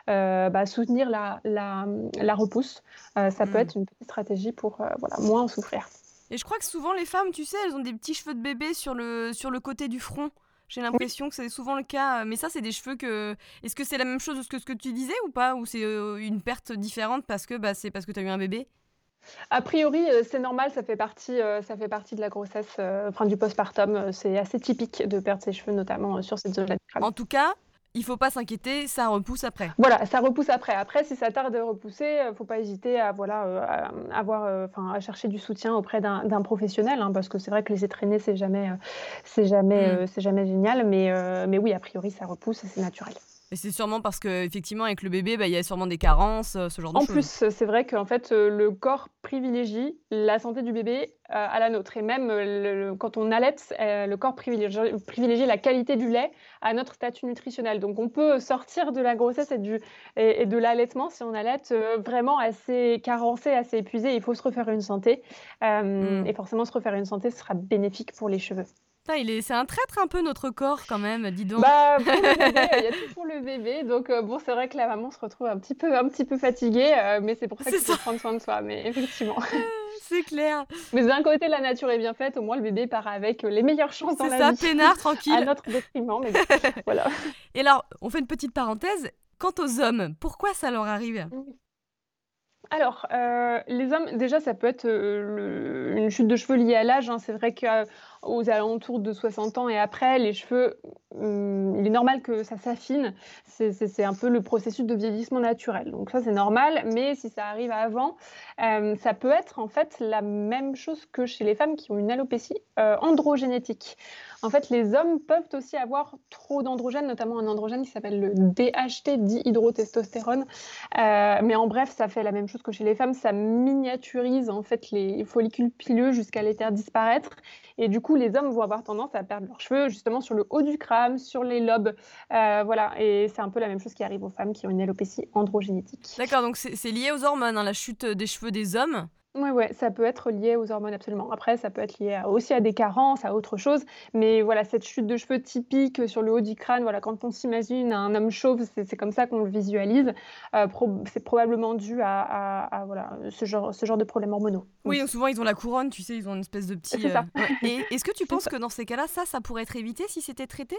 bah, soutenir la la, la repousse. Ça peut Mmh. être une petite stratégie pour, voilà, moins en souffrir. Et je crois que souvent les femmes, tu sais, elles ont des petits cheveux de bébé sur le sur le côté du front. J'ai Oui. l'impression que c'est souvent le cas, mais ça, c'est des cheveux que est-ce que c'est la même chose que ce que tu disais ou pas? Ou c'est, heu, une perte différente parce que, bah, c'est parce que tu as eu un bébé? A priori, heu, c'est normal, ça fait partie, heu, ça fait partie de la grossesse, enfin du postpartum, c'est assez typique de perdre ses cheveux, notamment, sur cette zone-là. En tout cas, il faut pas s'inquiéter, ça repousse après. Voilà, ça repousse après. Après, si ça tarde à repousser, heu, faut pas hésiter à voilà, heu, à, avoir, heu, enfin à chercher du soutien auprès d'un professionnel, hein, parce que c'est vrai que laisser traîner, c'est jamais, c'est jamais, Mmh. heu, c'est jamais génial, mais mais oui, a priori, ça repousse et c'est naturel. C'est sûrement parce qu'effectivement avec le bébé, bah, il y a sûrement des carences, heu, ce genre de En choses. plus, heu, c'est vrai qu'en fait, heu, le corps privilégie la santé du bébé, heu, à la nôtre et même, le le quand on allaite, heu, le corps privilégie privilégie la qualité du lait à notre statut nutritionnel. Donc on peut sortir de la grossesse et du et et de l'allaitement si on allaite, heu, vraiment assez carencé, assez épuisé. Il faut se refaire une santé, Mmh. et forcément se refaire une santé, sera bénéfique pour les cheveux. C'est un traître un peu notre corps quand même, dis donc. Bah, pour le bébé, il y a tout pour le bébé, donc heu, bon, c'est vrai que la maman se retrouve un petit peu un petit peu fatiguée, heu, mais c'est pour ça C'est qu'il faut ça, prendre soin de soi, mais effectivement. c'est clair. Mais d'un côté, la nature est bien faite, au moins le bébé part avec, les meilleures chances dans C'est la ça, vie, peinard, à tranquille. notre détriment, mais voilà. Et alors, on fait une petite parenthèse, quant aux hommes, pourquoi ça leur arrive? Mmh. Alors, heu, les hommes, déjà, ça peut être, le une chute de cheveux liée à l'âge, hein. C'est vrai qu'aux alentours de 60 ans et après, les cheveux, mmh, il est normal que ça s'affine. C'est un peu le processus de vieillissement naturel. Donc ça, c'est normal, mais si ça arrive avant, hem, ça peut être, en fait, la même chose que chez les femmes qui ont une alopécie, heu, androgénétique. En fait, les hommes peuvent aussi avoir trop d'androgènes, notamment un androgène qui s'appelle le DHT, dihydrotestostérone, Heu, mais en bref, ça fait la même chose que chez les femmes, ça miniaturise en fait les follicules pileux jusqu'à les faire disparaître et du coup, les hommes vont avoir tendance à perdre leurs cheveux justement sur le haut du crâne, sur les lobes, heu, voilà et c'est un peu la même chose qui arrive aux femmes qui ont une alopécie androgénétique. D'accord, donc c'est lié aux hormones, hein, la chute, des cheveux des hommes? Ouais, ouais, ça peut être lié aux hormones absolument. Après, ça peut être lié à aussi à des carences, à autre chose, mais voilà, cette chute de cheveux typique, sur le haut du crâne, voilà, quand on s'imagine un homme chauve, c'est c'est comme ça qu'on le visualise, prob c'est probablement dû à à à voilà, ce genre ce genre de problèmes hormonaux. Oui, souvent ils ont la couronne, tu sais, ils ont une espèce de petit, c'est ça. ouais et est-ce que tu C'est penses ça. que dans ces cas-là, ça, ça pourrait être évité si c'était traité?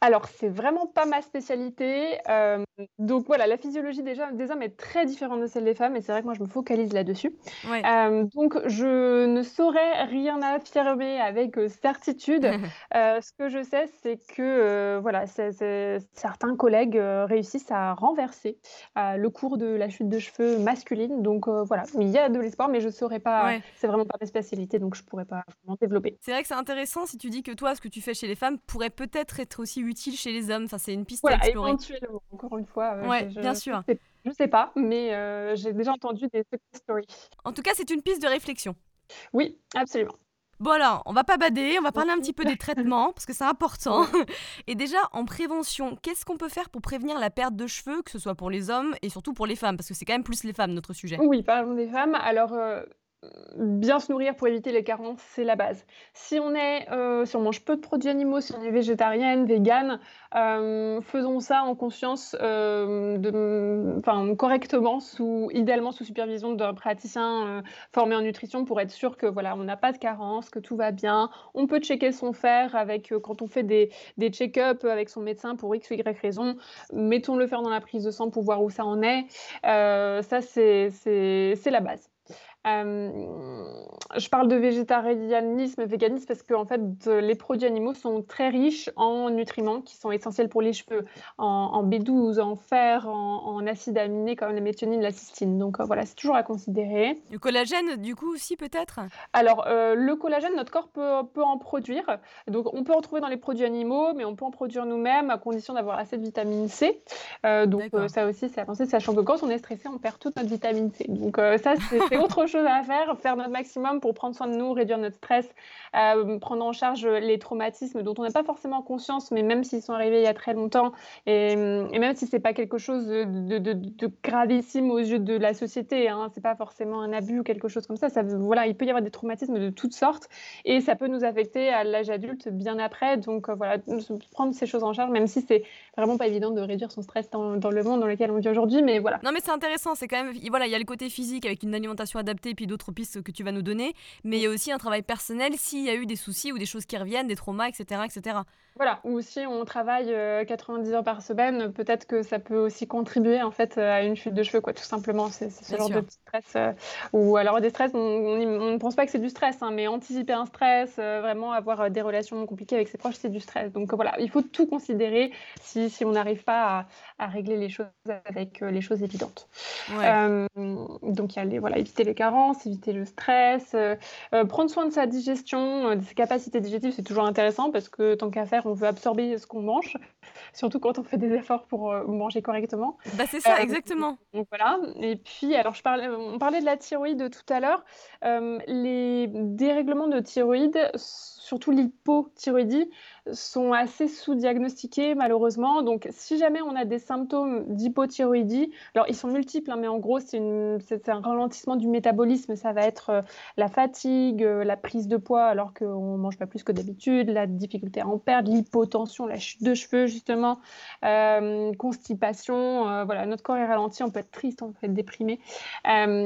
Alors, c'est vraiment pas ma spécialité, hem, donc voilà, la physiologie déjà des hommes est très différente de celle des femmes et c'est vrai que moi je me focalise là-dessus. Ouais. Hem, donc je ne saurais rien affirmer avec, heu, certitude. Ce que je sais, c'est que, voilà, certains collègues, réussissent à renverser, le cours de la chute de cheveux masculine donc voilà, il y a de l'espoir mais je saurais pas Ouais. c'est vraiment pas ma spécialité donc je pourrais pas vraiment développer. C'est vrai que c'est intéressant si tu dis que toi, ce que tu fais chez les femmes pourrait peut-être être aussi utile chez les hommes. Enfin, c'est une piste à Voilà, explorer. éventuellement, encore une fois, heu, Ouais, je je bien je sûr. sais je sais pas, mais heu, j'ai déjà entendu des stories. En tout cas, c'est une piste de réflexion. Oui, absolument. Bon alors, on va pas bader, on va parler un petit peu des traitements parce que c'est important. Et déjà, en prévention, qu'est-ce qu'on peut faire pour prévenir la perte de cheveux, que ce soit pour les hommes et surtout pour les femmes? Parce que c'est quand même plus les femmes, notre sujet. Oui, parlons des femmes. Alors, heu, bien se nourrir pour éviter les carences, c'est la base. Si on on mange peu de produits animaux, si on est végétarienne, végane, hem, faisons ça en conscience, enfin, correctement, idéalement sous supervision d'un praticien, heu, formé en nutrition pour être sûr que, voilà, on n'a pas de carence, que tout va bien. On peut checker son fer avec, quand on fait des check-up avec son médecin pour X ou Y raison, mettons le fer dans la prise de sang pour voir où ça en est. Ça, c'est la base. Je parle de végétarianisme, véganisme parce que en fait, les produits animaux sont très riches en nutriments qui sont essentiels pour les cheveux, en, B12, en fer, en, acides aminés comme la méthionine, la cystine. Donc voilà, c'est toujours à considérer. Le collagène, du coup, aussi peut-être? Alors, le collagène, notre corps peut, peut, en produire. Donc, on peut en trouver dans les produits animaux, mais on peut en produire nous-mêmes à condition d'avoir assez de vitamine C. donc, ça aussi, c'est à penser, sachant que quand on est stressé, on perd toute notre vitamine C. Donc, ça, c'est autre chose à faire, faire notre maximum pour prendre soin de nous, réduire notre stress, euh, prendre en charge les traumatismes dont on n'a pas forcément conscience, mais même s'ils sont arrivés il y a très longtemps, et, même si c'est pas quelque chose de, gravissime aux yeux de la société, hein, c'est pas forcément un abus ou quelque chose comme ça, ça voilà, il peut y avoir des traumatismes de toutes sortes, et ça peut nous affecter à l'âge adulte bien après, donc euh, voilà, prendre ces choses en charge, même si c'est vraiment pas évident de réduire son stress dans, dans le monde dans lequel on vit aujourd'hui, mais voilà. Non mais c'est intéressant, c'est quand même, voilà, il y a le côté physique avec une alimentation adaptée et puis d'autres pistes que tu vas nous donner. Mais il y a aussi un travail personnel s'il y a eu des soucis ou des choses qui reviennent, des traumas, etc. etc. Voilà, ou si on travaille 90 euh, heures par semaine, peut-être que ça peut aussi contribuer en fait à une chute de cheveux, quoi, tout simplement. C'est ce genre de stress. Euh, ou alors des stress, on, ne pense pas que c'est du stress, hein, mais anticiper un stress, euh, vraiment avoir des relations compliquées avec ses proches, c'est du stress. Donc voilà, il faut tout considérer si, si on n'arrive pas à, à, régler les choses avec les choses évidentes. donc il y a les, voilà, éviter les carences, éviter le stress, prendre soin de sa digestion, de ses capacités digestives, c'est toujours intéressant parce que tant qu'à faire, on veut absorber ce qu'on mange, surtout quand on fait des efforts pour euh, manger correctement. Bah, c'est ça, euh, exactement. Donc, voilà. Et puis, alors, je parlais, on parlait de la thyroïde tout à l'heure. Euh, les dérèglements de thyroïde surtout l'hypothyroïdie, sont assez sous-diagnostiqués malheureusement. Donc si jamais on a des symptômes d'hypothyroïdie, alors ils sont multiples, hein, mais en gros c'est un ralentissement du métabolisme, ça va être euh, la fatigue, euh, la prise de poids alors qu'on ne mange pas plus que d'habitude, la difficulté à en perdre, l'hypotension, la chute de cheveux justement, euh, constipation, voilà, notre corps est ralenti, on peut être triste, on peut être déprimé.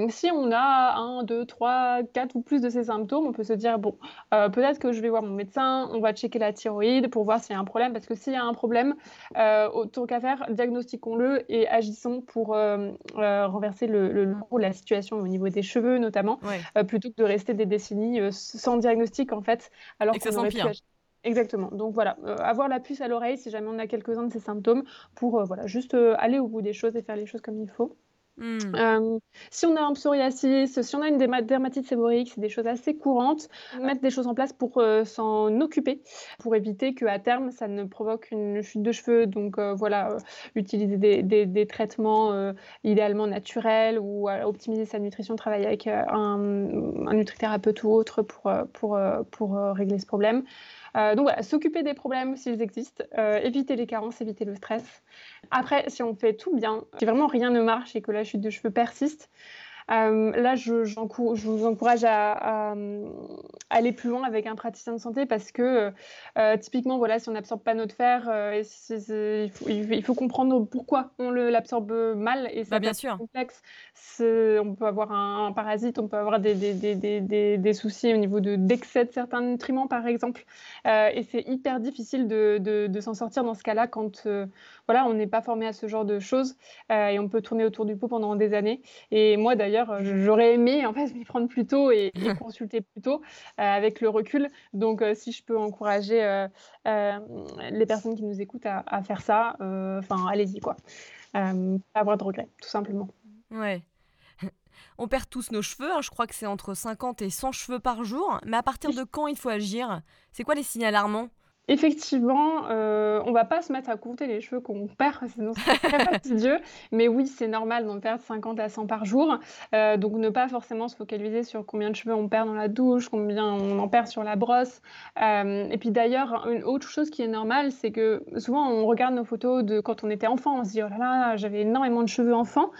si on a un, deux, trois, quatre ou plus de ces symptômes, on peut se dire, bon, peut-être que je vais voir mon médecin, on va checker la thyroïde pour voir s'il y a un problème, parce que s'il y a un problème, euh, autant qu'à faire, diagnostiquons-le et agissons pour euh, euh, renverser le, la situation au niveau des cheveux notamment, plutôt que de rester des décennies sans diagnostic en fait, alors qu'on aurait pu Exactement. Donc voilà, avoir la puce à l'oreille si jamais on a quelques-uns de ces symptômes pour voilà, juste aller au bout des choses et faire les choses comme il faut. Mmh. Euh, si on a un psoriasis, si on a une dermatite séborrheique, c'est des choses assez courantes. Mettre des choses en place pour euh, s'en occuper, pour éviter qu'à terme, ça ne provoque une chute de cheveux. Donc euh, voilà, utiliser des, traitements idéalement naturels ou optimiser sa nutrition, travailler avec un, un, nutrithérapeute ou autre pour, pour, pour régler ce problème. Euh, donc voilà, s'occuper des problèmes s'ils existent, euh, éviter les carences, éviter le stress. Après, si on fait tout bien, si vraiment rien ne marche et que la chute de cheveux persiste, euh, là, je, je, vous encourage à, aller plus loin avec un praticien de santé parce que euh, typiquement, voilà, si on n'absorbe pas notre fer, euh, il, faut, comprendre pourquoi on l'absorbe mal et c'est bah, bien sûr. complexe. On peut avoir un, parasite, on peut avoir des, des, des, soucis au niveau d'excès de, certains nutriments, par exemple. et c'est hyper difficile de, de s'en sortir dans ce cas-là quand voilà, on n'est pas formé à ce genre de choses et on peut tourner autour du pot pendant des années. Et moi, d'ailleurs, d'ailleurs, j'aurais aimé en fait m'y prendre plus tôt et, consulter plus tôt euh, avec le recul. Donc, euh, si je peux encourager euh, les personnes qui nous écoutent à, faire ça, enfin, allez-y quoi. pas avoir de regrets, tout simplement. Ouais. On perd tous nos cheveux, hein. je crois que c'est entre 50 et 100 cheveux par jour, mais à partir de quand il faut agir? C'est quoi les signes alarmants? Effectivement, euh, on va pas se mettre à compter les cheveux qu'on perd, sinon c'est très fastidieux. Mais oui, c'est normal d'en perdre 50 à 100 par jour. Euh, donc ne pas forcément se focaliser sur combien de cheveux on perd dans la douche, combien on en perd sur la brosse. Euh, et puis d'ailleurs, une autre chose qui est normale, c'est que souvent on regarde nos photos de quand on était enfant, on se dit oh là là, j'avais énormément de cheveux enfant.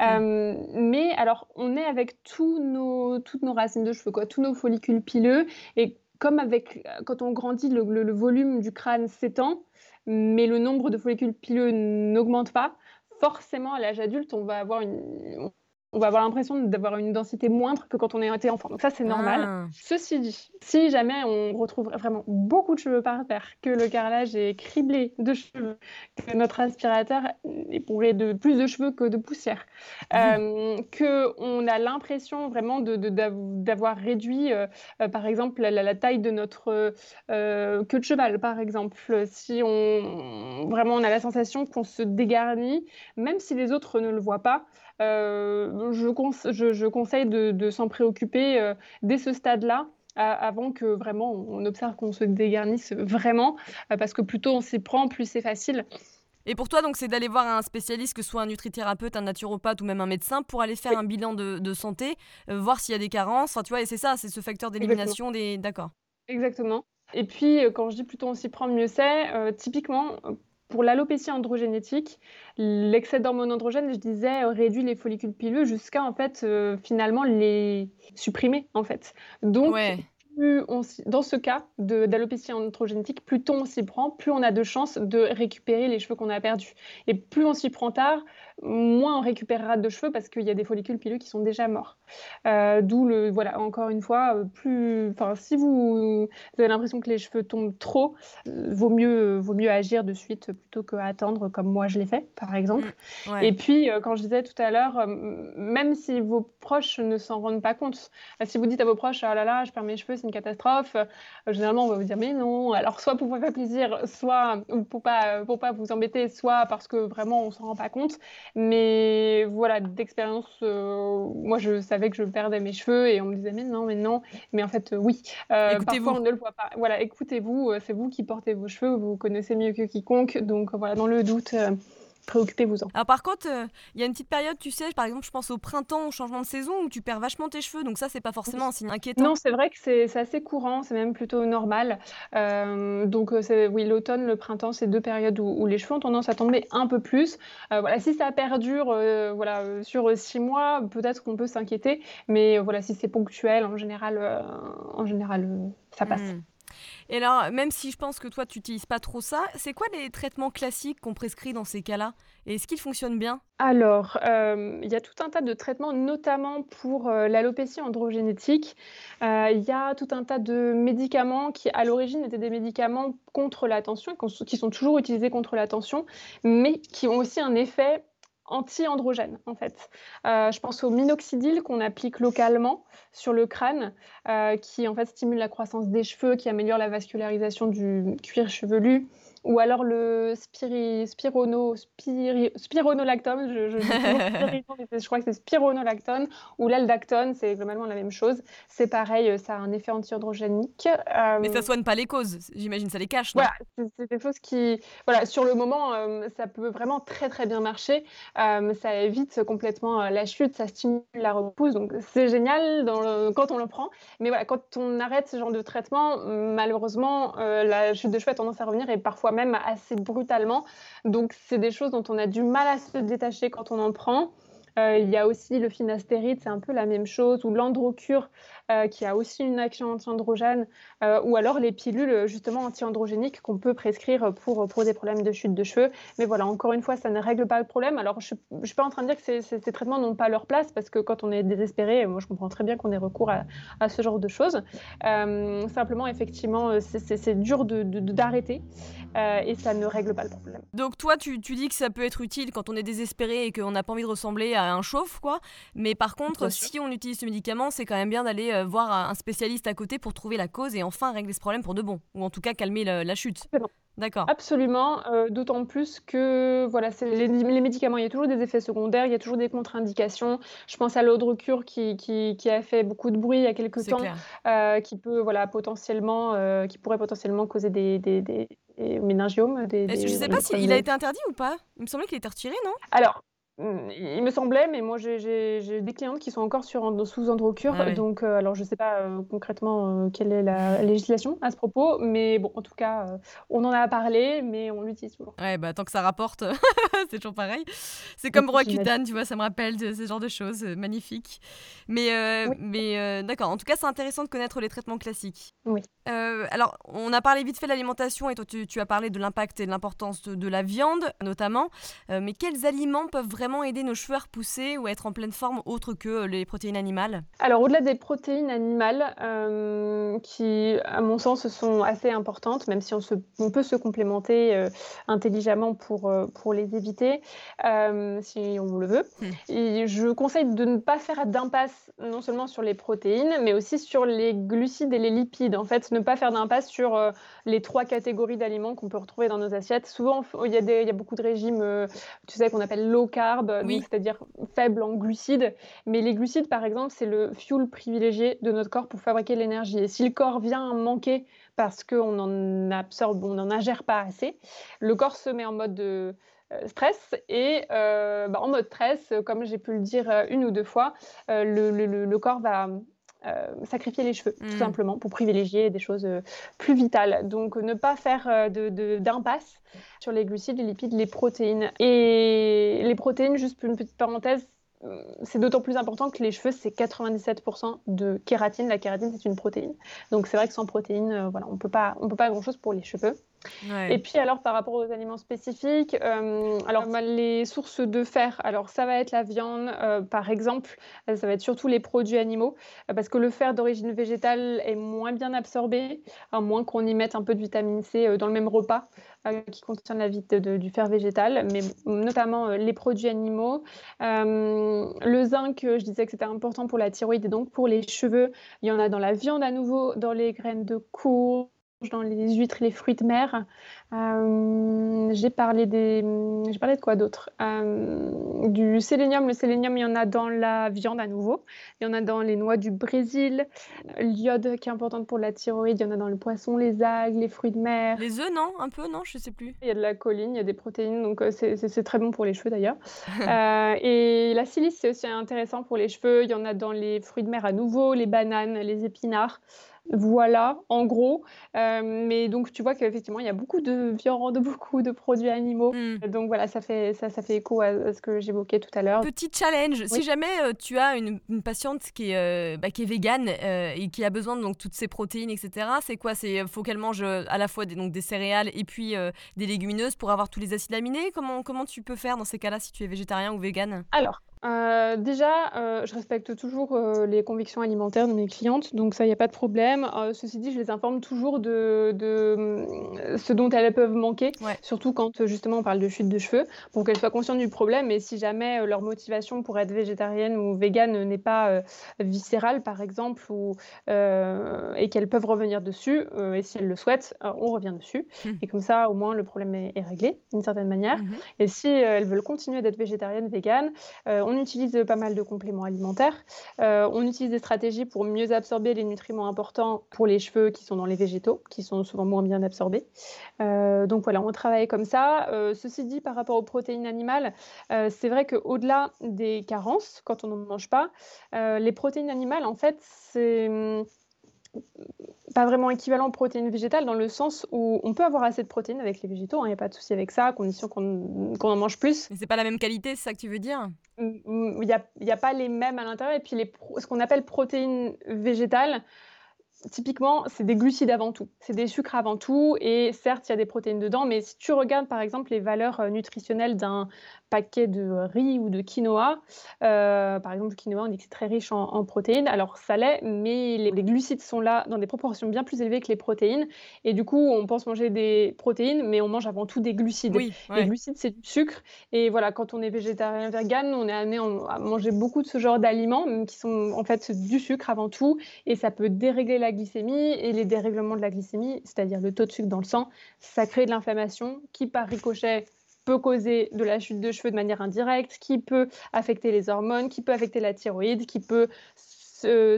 Euh, mais alors, on est avec tous nos, toutes nos racines de cheveux, quoi, tous nos follicules pileux. Et comme avec, euh, quand on grandit, le, volume du crâne s'étend, mais le nombre de follicules pileux n'augmente pas, forcément, à l'âge adulte, on va avoir une, on va avoir l'impression d'avoir une densité moindre que quand on était enfant. Donc ça, c'est normal. Ah. Ceci dit, si jamais on retrouve vraiment beaucoup de cheveux par terre, que le carrelage est criblé de cheveux, que notre aspirateur est bourré de plus de cheveux que de poussière, euh, que on a l'impression vraiment de, d'avoir réduit, euh, euh, par exemple, la, taille de notre euh, queue de cheval, par exemple. Si on vraiment on a la sensation qu'on se dégarnit, même si les autres ne le voient pas, euh, je, conseille de, s'en préoccuper euh, dès ce stade-là avant que vraiment on observe qu'on se dégarnisse vraiment, euh, parce que plus tôt on s'y prend, plus c'est facile. Et pour toi, donc, c'est d'aller voir un spécialiste, que ce soit un nutrithérapeute, un naturopathe ou même un médecin, pour aller faire un bilan de, santé, voir s'il y a des carences. Enfin, tu vois, et c'est ça, c'est ce facteur d'élimination des. D'accord. Exactement. Et puis, quand je dis plutôt on s'y prend, mieux c'est. typiquement, pour l'alopécie androgénétique, l'excès d'hormones androgènes, je disais, réduit les follicules pileux jusqu'à en fait euh, finalement les supprimer en fait. Donc dans ce cas d'alopécie androgénétique, plus tôt on s'y prend, plus on a de chances de récupérer les cheveux qu'on a perdus. Et plus on s'y prend tard, moins on récupérera de cheveux parce qu'il y a des follicules pileux qui sont déjà morts. Euh, d'où le, voilà, encore une fois, euh, plus, enfin, si vous, avez l'impression que les cheveux tombent trop, euh, vaut mieux, vaut mieux agir de suite plutôt qu'attendre comme moi je l'ai fait, par exemple. Mmh, Et puis, quand je disais tout à l'heure, même si vos proches ne s'en rendent pas compte, si vous dites à vos proches, ah là là, je perds mes cheveux, c'est une catastrophe, généralement on va vous dire, mais non, alors soit pour vous faire plaisir, soit pour pas, pour pas vous embêter, soit parce que vraiment on s'en rend pas compte. Mais voilà, d'expérience, euh, moi je savais que je perdais mes cheveux et on me disait mais non, mais non. Mais en fait, euh, oui. Euh, parfois on ne le voit pas. Voilà, écoutez-vous, c'est vous qui portez vos cheveux, vous connaissez mieux que quiconque. Donc voilà, dans le doute, préoccupez-vous-en. Alors par contre, il euh, y a une petite période, tu sais, par exemple, je pense au printemps, au changement de saison, où tu perds vachement tes cheveux, donc ça, c'est pas forcément un signe inquiétant. Non, c'est vrai que c'est assez courant, c'est même plutôt normal. Euh, donc euh, oui, l'automne, le printemps, c'est deux périodes où, les cheveux ont tendance à tomber un peu plus. voilà, si ça perdure, voilà, sur six mois, peut-être qu'on peut, s'inquiéter, mais voilà, si c'est ponctuel, en général, en général, ça passe. Hmm. Et alors, même si je pense que toi, tu n'utilises pas trop ça, c'est quoi les traitements classiques qu'on prescrit dans ces cas-là? Et est-ce qu'ils fonctionnent bien? Alors, euh, il y a tout un tas de traitements, notamment pour euh, l'alopécie androgénétique. Euh, il y a tout un tas de médicaments qui, à l'origine, étaient des médicaments contre la tension, qui sont toujours utilisés contre la tension, mais qui ont aussi un effet anti-androgène en fait. Euh, je pense au minoxidil qu'on applique localement sur le crâne, euh, qui en fait stimule la croissance des cheveux, qui améliore la vascularisation du cuir chevelu, ou alors le spiri, spirono, spironolactone, je, je, crois que c'est spironolactone, ou l'aldactone, c'est globalement la même chose. C'est pareil, ça a un effet anti-androgénique. Euh, Mais ça soigne pas les causes, j'imagine, ça les cache. voilà, c'est des choses qui, voilà, sur le moment, euh, ça peut vraiment très très bien marcher. Euh, ça évite complètement la chute, ça stimule la repousse, donc c'est génial dans quand on le prend. Mais voilà, quand on arrête ce genre de traitement, malheureusement, la chute de cheveux a tendance à revenir et parfois même assez brutalement. Donc, c'est des choses dont on a du mal à se détacher quand on en prend. Euh, il y a aussi le finastéride, c'est un peu la même chose, ou l'androcure, euh, qui a aussi une action anti-androgène, euh, ou alors les pilules justement anti-androgéniques qu'on peut prescrire pour, pour des problèmes de chute de cheveux. Mais voilà, encore une fois, ça ne règle pas le problème. Alors, je ne suis pas en train de dire que ces, ces, traitements n'ont pas leur place, parce que quand on est désespéré, moi je comprends très bien qu'on ait recours à, à, ce genre de choses. simplement, effectivement, c'est dur d'arrêter. Et ça ne règle pas le problème. Donc toi, tu, tu dis que ça peut être utile quand on est désespéré et qu'on n'a pas envie de ressembler à un chauffe, quoi. Mais par contre, si on utilise ce médicament, c'est quand même bien d'aller euh, voir un spécialiste à côté pour trouver la cause et enfin régler ce problème pour de bon, ou en tout cas calmer la, chute. D'accord. Absolument, euh, d'autant plus que voilà, c'est les, médicaments, il y a toujours des effets secondaires, il y a toujours des contre-indications. Je pense à l'Audrecure qui, qui, qui, a fait beaucoup de bruit il y a quelques temps, euh, qui peut voilà potentiellement, qui pourrait potentiellement causer des, des, des, méningiomes. Des, je ne sais pas s'il a été interdit ou pas? Il me semblait qu'il était retiré, non? Alors, il me semblait, mais moi j'ai des clientes qui sont encore sur, sous Androcure, ah donc euh, alors je ne sais pas euh, concrètement euh, quelle est la législation à ce propos, mais bon, en tout cas, on en a parlé, mais on l'utilise toujours. Ouais, bah tant que ça rapporte, c'est toujours pareil. C'est comme Roaccutane, tu vois, ça me rappelle de ce genre de choses, magnifique. Mais, mais d'accord, en tout cas, c'est intéressant de connaître les traitements classiques. Oui. alors, on a parlé vite fait de l'alimentation, et toi, tu, as parlé de l'impact et de l'importance de, de, la viande, notamment, mais quels aliments peuvent vraiment vraiment aider nos cheveux à repousser ou à être en pleine forme autre que les protéines animales Alors, au-delà des protéines animales, qui, à mon sens, sont assez importantes, même si on, se, on peut se complémenter intelligemment pour, pour les éviter, si on le veut. Mmh. Et je conseille de ne pas faire d'impasse non seulement sur les protéines, mais aussi sur les glucides et les lipides. En fait, ne pas faire d'impasse sur euh, les trois catégories d'aliments qu'on peut retrouver dans nos assiettes. Souvent, il y a, des, il y a beaucoup de régimes, euh, tu sais, qu'on appelle low carb, c'est-à-dire faible en glucides. Mais les glucides, par exemple, c'est le fuel privilégié de notre corps pour fabriquer l'énergie. Et si le corps vient manquer parce qu'on en absorbe, on n'en ingère pas assez, le corps se met en mode de euh, stress et bah, en mode stress, comme j'ai pu le dire une ou deux fois, le, le, le, corps va euh, sacrifier les cheveux, tout mm. simplement, pour privilégier des choses euh, plus vitales. Donc, ne pas faire euh, d'impasse sur les glucides, les lipides, les protéines. Et les protéines, juste pour une petite parenthèse, c'est d'autant plus important que les cheveux, c'est 97% de kératine. La kératine, c'est une protéine. Donc, c'est vrai que sans protéines, voilà, on ne peut pas grand-chose pour les cheveux. Et puis alors par rapport aux aliments spécifiques, euh, alors les sources de fer, alors ça va être la viande euh, par exemple, euh, ça va être surtout les produits animaux parce que le fer d'origine végétale est moins bien absorbé, à moins qu'on y mette un peu de vitamine C dans le même repas qui contient la du fer végétal, mais notamment les produits animaux. le zinc, je disais que c'était important pour la thyroïde et donc pour les cheveux, il y en a dans la viande à nouveau, dans les graines de courge dans les huîtres, les fruits de mer. Euh, j'ai parlé des, j'ai parlé de quoi d'autre? Euh, Du sélénium. Le sélénium, il y en a dans la viande à nouveau. Il y en a dans les noix du Brésil. L'iode, qui est importante pour la thyroïde, il y en a dans le poisson, les algues, les fruits de mer. Les œufs, non? Un peu, non? Je sais plus. Il y a de la choline, il y a des protéines, donc euh, c'est très bon pour les cheveux d'ailleurs. et la silice, c'est aussi intéressant pour les cheveux. Il y en a dans les fruits de mer à nouveau, les bananes, les épinards. Voilà, en gros. Euh, mais donc, tu vois qu'effectivement, il y a beaucoup de viande, beaucoup de produits animaux. Hmm. Donc voilà, ça fait, ça, ça fait écho à, ce que j'évoquais tout à l'heure. Petit challenge, si jamais euh, tu as une, patiente qui est, euh, bah, qui est végane et qui a besoin de donc, toutes ces protéines, etc., c'est quoi? Il faut qu'elle mange à la fois des, donc, des céréales et puis des légumineuses pour avoir tous les acides aminés? Comment, comment tu peux faire dans ces cas-là si tu es végétarien ou végane? Alors, euh, déjà, euh, je respecte toujours, euh, les convictions alimentaires de mes clientes, donc ça, il y a pas de problème. ceci dit, je les informe toujours de ce dont elles peuvent manquer, surtout quand, justement, on parle de chute de cheveux, pour qu'elles soient conscientes du problème. Et si jamais, leur motivation pour être végétarienne ou végane, n'est pas, viscérale, par exemple, ou et qu'elles peuvent revenir dessus, et si elles le souhaitent, on revient dessus. Mmh. et comme ça, au moins, le problème est réglé d'une certaine manière. Mmh et si, elles veulent continuer d'être végétariennes, véganes, on utilise pas mal de compléments alimentaires. Euh, on utilise des stratégies pour mieux absorber les nutriments importants pour les cheveux qui sont dans les végétaux, qui sont souvent moins bien absorbés. Euh, donc voilà, on travaille comme ça. Euh, ceci dit, par rapport aux protéines animales, c'est vrai qu'au-delà des carences, quand on n'en mange pas, les protéines animales, en fait, c'est pas vraiment équivalent aux protéines végétales dans le sens où on peut avoir assez de protéines avec les végétaux, il hein, n'y a pas de souci avec ça, à condition qu'on en mange plus. Mais c'est pas la même qualité, c'est ça que tu veux dire? Il n'y a, y a, pas les mêmes à l'intérieur. Et puis les, ce qu'on appelle protéines végétales, typiquement, c'est des glucides avant tout, c'est des sucres avant tout, et certes, il y a des protéines dedans, mais si tu regardes par exemple les valeurs euh, nutritionnelles d'un paquet de riz ou de quinoa, euh, par exemple, le quinoa, on dit que c'est très riche en, protéines, alors ça l'est, mais les, glucides sont là dans des proportions bien plus élevées que les protéines, et du coup, on pense manger des protéines, mais on mange avant tout des glucides. Les glucides, c'est du sucre, et voilà, quand on est végétarien, vegan, on est amené à manger beaucoup de ce genre d'aliments, qui sont en fait du sucre avant tout, et ça peut dérégler la glycémie et les dérèglements de la glycémie, c'est-à-dire le taux de sucre dans le sang, ça crée de l'inflammation qui, par ricochet, peut causer de la chute de cheveux de manière indirecte, qui peut affecter les hormones, qui peut affecter la thyroïde, qui peut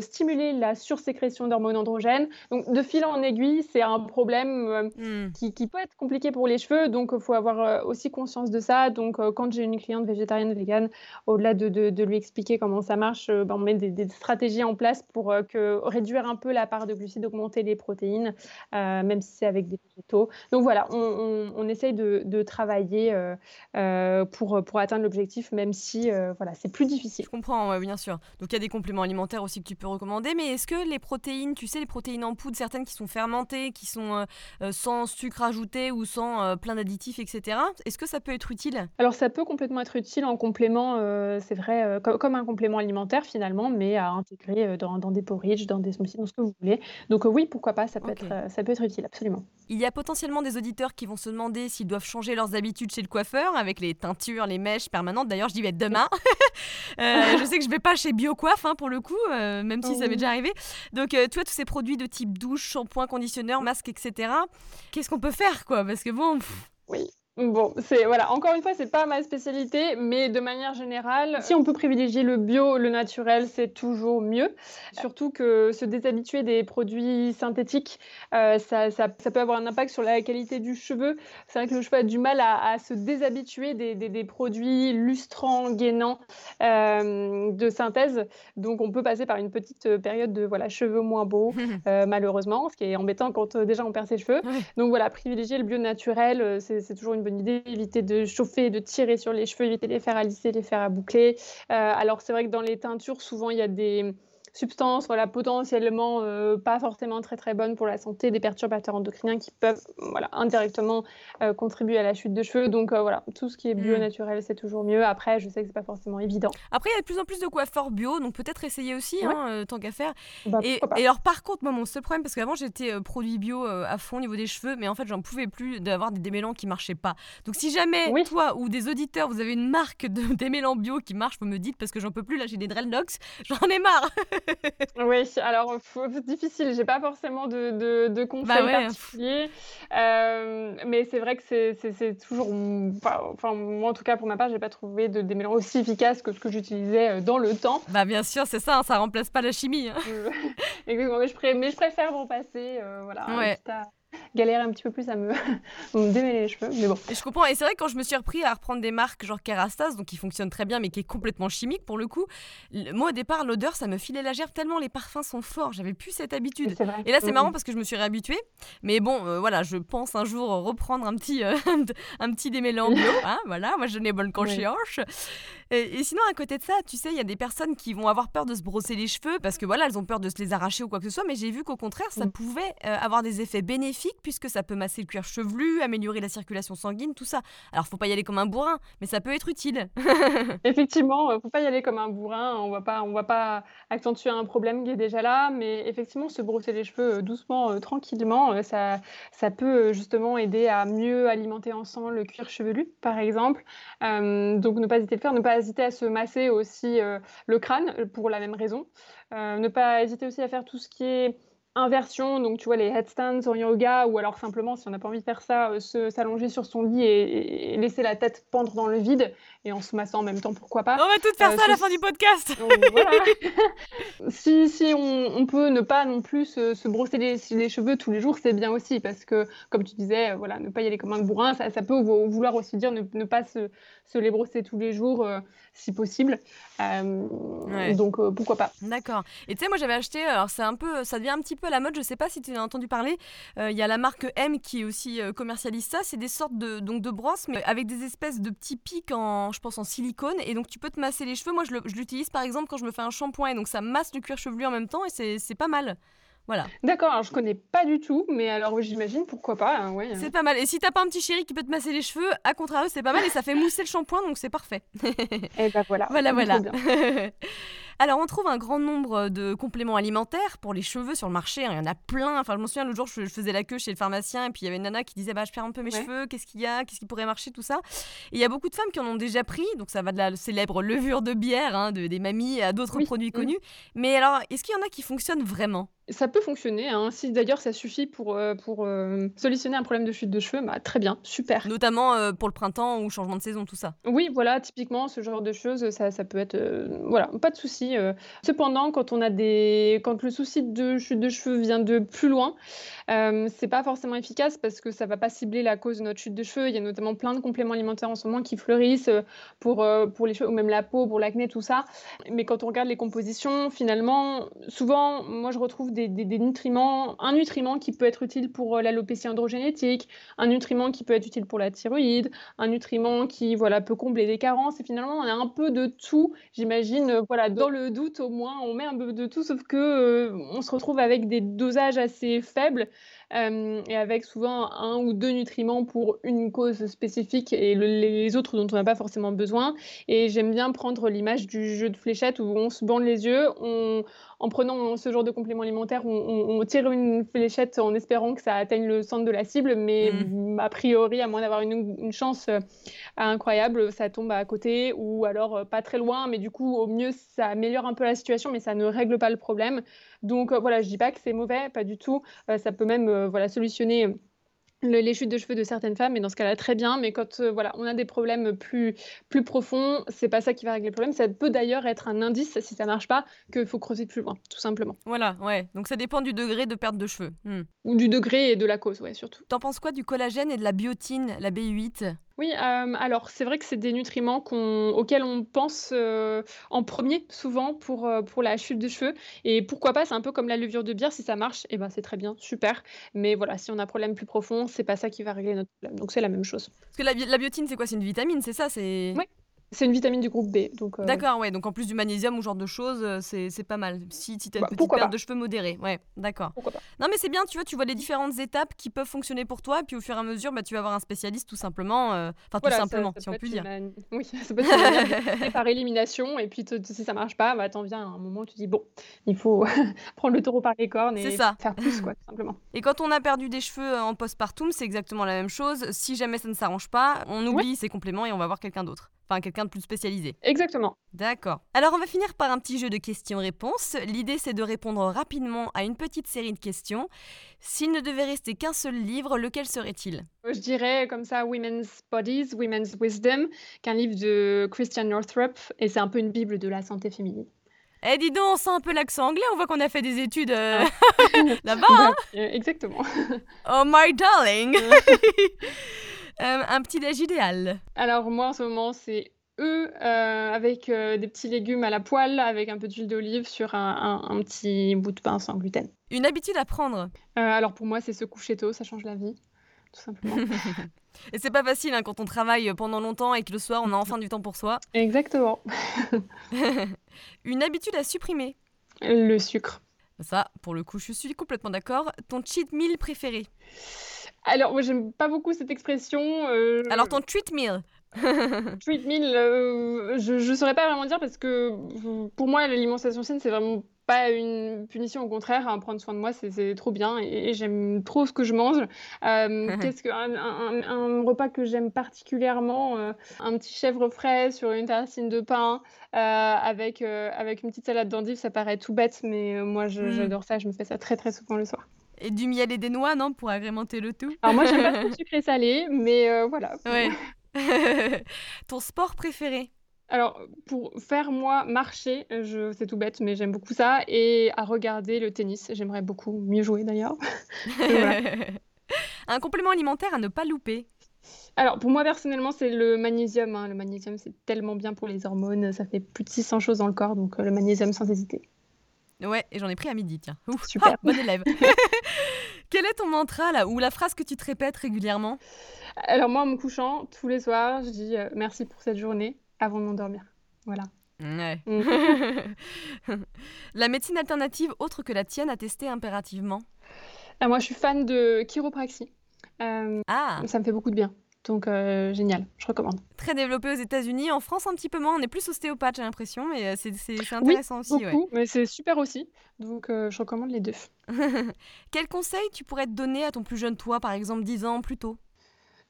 stimuler la sursécrétion d'hormones androgènes. Donc, de fil en aiguille, c'est un problème euh, hmm. qui, peut être compliqué pour les cheveux. Donc, il faut avoir euh, aussi conscience de ça. Donc, euh, quand j'ai une cliente végétarienne, végane, au-delà de, lui expliquer comment ça marche, ben, on met des, stratégies en place pour que, réduire un peu la part de glucides, augmenter les protéines, même si c'est avec des végétaux. Donc, voilà, on, essaye de, travailler pour, pour atteindre l'objectif, même si voilà, c'est plus difficile. Je comprends, bien sûr. Donc, il y a des compléments alimentaires aussi aussi que tu peux recommander. Mais est-ce que les protéines, tu sais, les protéines en poudre, certaines qui sont fermentées, qui sont sans sucre ajouté ou sans plein d'additifs, etc., est-ce que ça peut être utile? Alors ça peut complètement être utile en complément, c'est vrai, comme un complément alimentaire finalement, mais à intégrer dans, des porridge, dans des smoothies, dans ce que vous voulez. Donc oui, pourquoi pas, ça peut, être, ça peut être utile, absolument. Il y a potentiellement des auditeurs qui vont se demander s'ils doivent changer leurs habitudes chez le coiffeur avec les teintures, les mèches permanentes. D'ailleurs, je dis vais demain. Euh, je sais que je vais pas chez BioCoiffe hein, pour le coup, euh, même si ça m'est déjà arrivé. Donc, euh, tu vois, tous ces produits de type douche, shampoing, conditionneur, masque, etc. Qu'est-ce qu'on peut faire, quoi? Parce que bon. Oui. Bon, c'est voilà, encore une fois, c'est pas ma spécialité, mais de manière générale, si on peut privilégier le bio, le naturel, c'est toujours mieux. Surtout que se déshabituer des produits synthétiques, euh, ça, ça, ça, peut avoir un impact sur la qualité du cheveu. C'est vrai que le cheveu a du mal à, se déshabituer des, des, des, produits lustrants, gainants euh, de synthèse. Donc, on peut passer par une petite période de voilà cheveux moins beaux, euh, malheureusement, ce qui est embêtant quand déjà on perd ses cheveux. Donc voilà, privilégier le bio naturel, c'est toujours une bonne idée. Éviter de chauffer, de tirer sur les cheveux, éviter de les faire à lisser, les faire à boucler. Euh, alors c'est vrai que dans les teintures, souvent il y a des substances voilà, potentiellement euh, pas forcément très très bonnes pour la santé, des perturbateurs endocriniens qui peuvent voilà, indirectement euh, contribuer à la chute de cheveux. Donc euh, voilà, tout ce qui est bio mm. naturel, c'est toujours mieux. Après, je sais que c'est pas forcément évident. Après, il y a de plus en plus de coiffeurs bio, donc peut-être essayer aussi, hein, tant qu'à faire. Bah, et, alors par contre, moi, mon seul problème, parce qu'avant j'étais produit bio à fond au niveau des cheveux, mais en fait, j'en pouvais plus d'avoir des démêlants qui marchaient pas. Donc si jamais toi ou des auditeurs, vous avez une marque de démêlants bio qui marche, vous me dites parce que j'en peux plus. Là, j'ai des Drellnox, j'en ai marre. oui, alors c'est difficile, j'ai pas forcément de, de, de conseils bah particuliers, euh, mais c'est vrai que c'est toujours, enfin moi en tout cas pour ma part, j'ai pas trouvé de démêlant aussi efficace que ce que j'utilisais euh, dans le temps. Bah bien sûr, c'est ça, hein, ça remplace pas la chimie. Hein. Exactement, mais je, mais je préfère m'en passer, euh, voilà. Ouais galérer un petit peu plus à me, démêler les cheveux. Mais bon. Et je comprends. Et c'est vrai que quand je me suis repris à reprendre des marques genre Kerastase, donc qui fonctionne très bien, mais qui est complètement chimique pour le coup, moi au départ, l'odeur, ça me filait la gerbe tellement les parfums sont forts. J'avais plus cette habitude. Et là, c'est marrant parce que je me suis réhabituée. Mais bon, euh, voilà, je pense un jour reprendre un petit, euh, un petit démêlant bio. Hein, voilà, moi je n'ai bonne conscience. Et, sinon, à côté de ça, tu sais, il y a des personnes qui vont avoir peur de se brosser les cheveux parce que voilà, elles ont peur de se les arracher ou quoi que ce soit. Mais j'ai vu qu'au contraire, ça mm. pouvait euh, avoir des effets bénéfiques puisque ça peut masser le cuir chevelu, améliorer la circulation sanguine, tout ça. Alors, faut pas y aller comme un bourrin, mais ça peut être utile. effectivement, euh, faut pas y aller comme un bourrin. On va pas, on va pas accentuer un problème qui est déjà là, mais effectivement, se brosser les cheveux euh, doucement, tranquillement, ça, ça peut justement aider à mieux alimenter en sang le cuir chevelu, par exemple. donc, ne pas hésiter à le faire, ne pas hésiter à se masser aussi euh, le crâne euh, pour la même raison. Euh, ne pas hésiter aussi à faire tout ce qui est inversion, donc tu vois les headstands en yoga, ou alors simplement, si on n'a pas envie de faire ça, euh, s'allonger sur son lit et, laisser la tête pendre dans le vide, et en se massant en même temps, pourquoi pas. On va tout faire euh, ça à la fin du podcast Si, si on, peut ne pas non plus se, brosser les, les, cheveux tous les jours, c'est bien aussi, parce que, comme tu disais, euh, voilà, ne pas y aller comme un bourrin, ça, ça peut vouloir aussi dire ne, ne pas se, se, les brosser tous les jours, si possible. Donc, pourquoi pas. D'accord. Et tu sais, moi j'avais acheté, alors c'est un peu, ça devient un petit peu à la mode, je sais pas si tu as entendu parler, euh, il y a la marque M qui est aussi euh, commercialise ça, c'est des sortes de, donc de brosses, mais avec des espèces de petits pics en, je pense, en silicone, et donc tu peux te masser les cheveux. Moi, je l'utilise par exemple quand je me fais un shampoing, et donc ça masse le cuir chevelu en même temps, et c'est pas mal. Voilà. D'accord, alors je connais pas du tout, mais alors j'imagine pourquoi pas. Hein, ouais. C'est pas mal. Et si t'as pas un petit chéri qui peut te masser les cheveux, à contrario, c'est pas mal et ça fait mousser le shampoing, donc c'est parfait. et eh ben voilà. Voilà, voilà. Alors, on trouve un grand nombre de compléments alimentaires pour les cheveux sur le marché. Hein. Il y en a plein. Enfin, je me souviens, l'autre jour, je, faisais la queue chez le pharmacien et puis il y avait une nana qui disait bah, Je perds un peu mes cheveux, qu'est-ce qu'il y a Qu'est-ce qui pourrait marcher Tout ça. Et il y a beaucoup de femmes qui en ont déjà pris. Donc, ça va de la célèbre levure de bière, hein, de, des mamies à d'autres produits mmh. connus. Mais alors, est-ce qu'il y en a qui fonctionnent vraiment? Ça peut fonctionner. Hein. Si d'ailleurs ça suffit pour, euh, pour euh, solutionner un problème de chute de cheveux, bah, très bien, super. Notamment euh, pour le printemps ou changement de saison, tout ça. Oui, voilà, typiquement ce genre de choses, ça, ça peut être. voilà, pas de souci. Cependant, quand on a des. Quand le souci de chute de cheveux vient de plus loin, c'est pas forcément efficace parce que ça va pas cibler la cause de notre chute de cheveux. Il y a notamment plein de compléments alimentaires en ce moment qui fleurissent pour, pour les cheveux, ou même la peau, pour l'acné, tout ça. Mais quand on regarde les compositions, finalement, souvent, moi je retrouve des, nutriments, un nutriment qui peut être utile pour euh, l'alopécie androgénétique, un nutriment qui peut être utile pour la thyroïde, un nutriment qui voilà, peut combler des carences. Et finalement, on a un peu de tout, j'imagine, euh, voilà, dans le doute, au moins, on met un peu de tout, sauf que, heu, on se retrouve avec des dosages assez faibles, hem et avec souvent un ou 2 nutriments pour une cause spécifique et le les autres dont on n'a pas forcément besoin. Et j'aime bien prendre l'image du jeu de fléchettes où on se bande les yeux, on en prenant ce genre de complément alimentaire, on tire une fléchette en espérant que ça atteigne le centre de la cible, mais Mmh. mmh, a priori, à moins d'avoir une une chance, heu, incroyable, ça tombe à côté ou alors, heu, pas très loin, mais du coup, au mieux, ça améliore un peu la situation, mais ça ne règle pas le problème. Donc, heu, voilà, je dis pas que c'est mauvais, pas du tout. Ça peut même, voilà, solutionner, le les chutes de cheveux de certaines femmes et dans ce cas-là, très bien, mais quand, heu, voilà, on a des problèmes plus plus profonds, c'est pas ça qui va régler le problème. Ça peut d'ailleurs être un indice, si ça marche pas, qu'il faut creuser plus loin, tout simplement. Voilà, ouais, donc ça dépend du degré de perte de cheveux. Mmh. Ou du degré et de la cause, ouais, surtout. Tu penses quoi du collagène et de la biotine, la B8? Oui, alors c'est vrai que c'est des nutriments qu'on auxquels on pense, en premier souvent pour, pour la chute de cheveux et pourquoi pas, c'est un peu comme la levure de bière, si ça marche et ben, c'est très bien, super. Mais voilà, si on a un problème plus profond, c'est pas ça qui va régler notre problème, donc c'est la même chose. Parce que la bi la biotine, c'est quoi? C'est une vitamine, c'est ça? C'est Ouais, c'est une vitamine du groupe B, donc heu, d'accord, ouais, donc en plus du magnésium ou genre de choses, heu, c'est c'est pas mal. Si si tu as une bah, petite perte de cheveux modérée, ouais, d'accord. pourquoi pas. Non, mais c'est bien, tu vois, tu vois les différentes étapes qui peuvent fonctionner pour toi et puis au fur et à mesure, bah, tu vas avoir un spécialiste tout simplement, heu, enfin tout Voilà, simplement, ça si on peut dire. oui, ça peut être par élimination et puis te si ça marche pas, bah, tu en viens à un moment où tu dis: «Bon, il faut prendre le taureau par les cornes et ça. faire plus quoi, tout simplement». Et quand on a perdu des cheveux, en postpartum, c'est exactement la même chose. Si jamais ça ne s'arrange pas, on Ouais, oublie ces compléments et on va voir quelqu'un d'autre. Enfin, quelqu'un de plus spécialisé. exactement. D'accord. Alors, on va finir par un petit jeu de questions-réponses. L'idée, c'est de répondre rapidement à une petite série de questions. S'il ne devait rester qu'un seul livre, lequel serait-il? Je dirais comme ça Women's Bodies, Women's Wisdom, qui est un livre de Christian Northrup et c'est un peu une bible de la santé féminine. Eh, dis donc, on sent un peu l'accent anglais. On voit qu'on a fait des études euh, Ah. là-bas. hein. Heu, exactement. Oh, my darling Euh, Un petit déj idéal. Alors moi, en ce moment, c'est œufs, heu, avec, heu, des petits légumes à la poêle, avec un peu d'huile d'olive sur un un un petit bout de pain sans gluten. Une habitude à prendre. Heu, alors pour moi, c'est se coucher tôt, ça change la vie, tout simplement. Et c'est pas facile hein, quand on travaille pendant longtemps et que le soir, on a enfin du temps pour soi. Exactement. Une habitude à supprimer. Le sucre. Ça, pour le coup, je suis complètement d'accord. Ton cheat meal préféré? Alors moi, j'aime pas beaucoup cette expression, heu, Alors, ton treat meal. treat meal, heu, je je saurais pas vraiment dire parce que, pour moi, l'alimentation saine, c'est vraiment pas une punition, au contraire, hein, prendre soin de moi, c'est trop bien et et j'aime trop ce que je mange. Hem, qu'est-ce qu'un un repas que j'aime particulièrement, un petit chèvre frais sur une tartine de pain, avec, avec une petite salade d'endives, ça paraît tout bête, mais moi, Mmh. j'adore ça, je me fais ça très, très souvent le soir. Et du miel et des noix, non, pour agrémenter le tout? Alors moi, j'aime pas trop le sucré salé, mais heu, voilà. Ouais. Ton sport préféré? Alors, pour faire moi marcher, je c'est tout bête, mais j'aime beaucoup ça et à regarder le tennis. J'aimerais beaucoup mieux jouer d'ailleurs. Un complément alimentaire à ne pas louper? Alors pour moi personnellement, c'est le magnésium, hein. Le magnésium, c'est tellement bien pour les hormones, ça fait plus de 600 choses dans le corps, donc heu, le magnésium sans hésiter. Ouais, et j'en ai pris à midi, tiens. Ouf. Super. Ah, bonne élève. Quel est ton mantra là ou la phrase que tu te répètes régulièrement? Alors moi, en me couchant, tous les soirs, je dis, heu: «Merci pour cette journée» avant de m'endormir. Voilà. Ouais. Mmh. la médecine alternative autre que la tienne à tester impérativement? Ah moi, je suis fan de chiropraxie. Hem, Ah, ça me fait beaucoup de bien, donc heu, génial, je recommande. très développé aux États-Unis, en France un petit peu moins. On est plus ostéopathe, j'ai l'impression, mais euh, c'est c'est Oui, intéressant aussi. Ouais. beaucoup, mais c'est super aussi, donc heu, je recommande les 2. Quel conseil tu pourrais te donner à ton plus jeune toi, par exemple 10 ans plus tôt?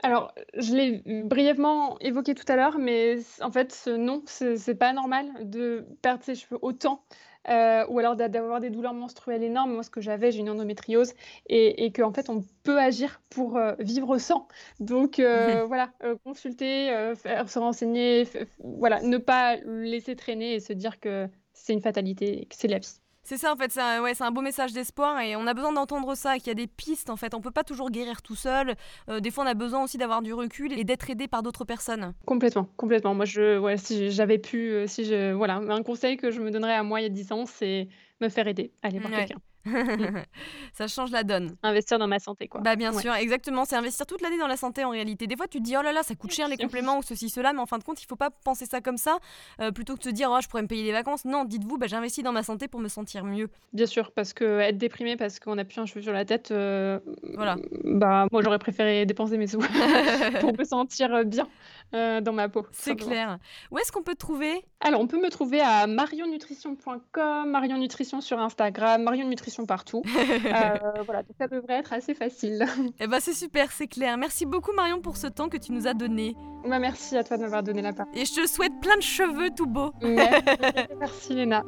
Alors, je l'ai brièvement évoqué tout à l'heure, mais en fait, non, c'est pas normal de perdre ses cheveux autant, heu, ou alors d'a d'avoir des douleurs menstruelles énormes. Moi, ce que j'avais, j'ai une endométriose et et qu'en fait, on peut agir pour, heu, vivre sans. Donc heu, voilà, consulter, faire se renseigner, voilà, ne pas laisser traîner et se dire que c'est une fatalité que c'est la vie. C'est ça en fait, c'est un, ouais, c'est un beau message d'espoir et on a besoin d'entendre ça, qu'il y a des pistes en fait. On peut pas toujours guérir tout seul. Euh, des fois, on a besoin aussi d'avoir du recul et d'être aidé par d'autres personnes. Complètement, complètement. Moi, je ouais, si j'avais pu, heu, si je voilà, un conseil que je me donnerais à moi il y a 10 ans, c'est me faire aider, aller voir Ouais. quelqu'un. ça change la donne. Investir dans ma santé, quoi. Bah bien Ouais. sûr, exactement, c'est investir toute l'année dans la santé en réalité. Des fois tu te dis oh là là, ça coûte cher les compléments ou ceci cela, mais en fin de compte, il faut pas penser ça comme ça euh, plutôt que de se dire oh je pourrais me payer des vacances. Non, dites-vous bah j'investis dans ma santé pour me sentir mieux. Bien sûr, parce que être déprimé parce qu'on a plus un cheveu sur la tête, euh, Voilà. bah moi j'aurais préféré dépenser mes sous pour me sentir bien euh, dans ma peau. C'est clair. Où est-ce qu'on peut te trouver? Alors, on peut me trouver à marionnutrition.com, Marion Nutrition sur Instagram, Marion Nutrition partout. Euh, voilà, donc ça devrait être assez facile. Eh bah c'est super, c'est clair. Merci beaucoup Marion pour ce temps que tu nous as donné. Bah, merci à toi de m'avoir donné la parole. Et je te souhaite plein de cheveux tout beaux. Merci, merci Léna.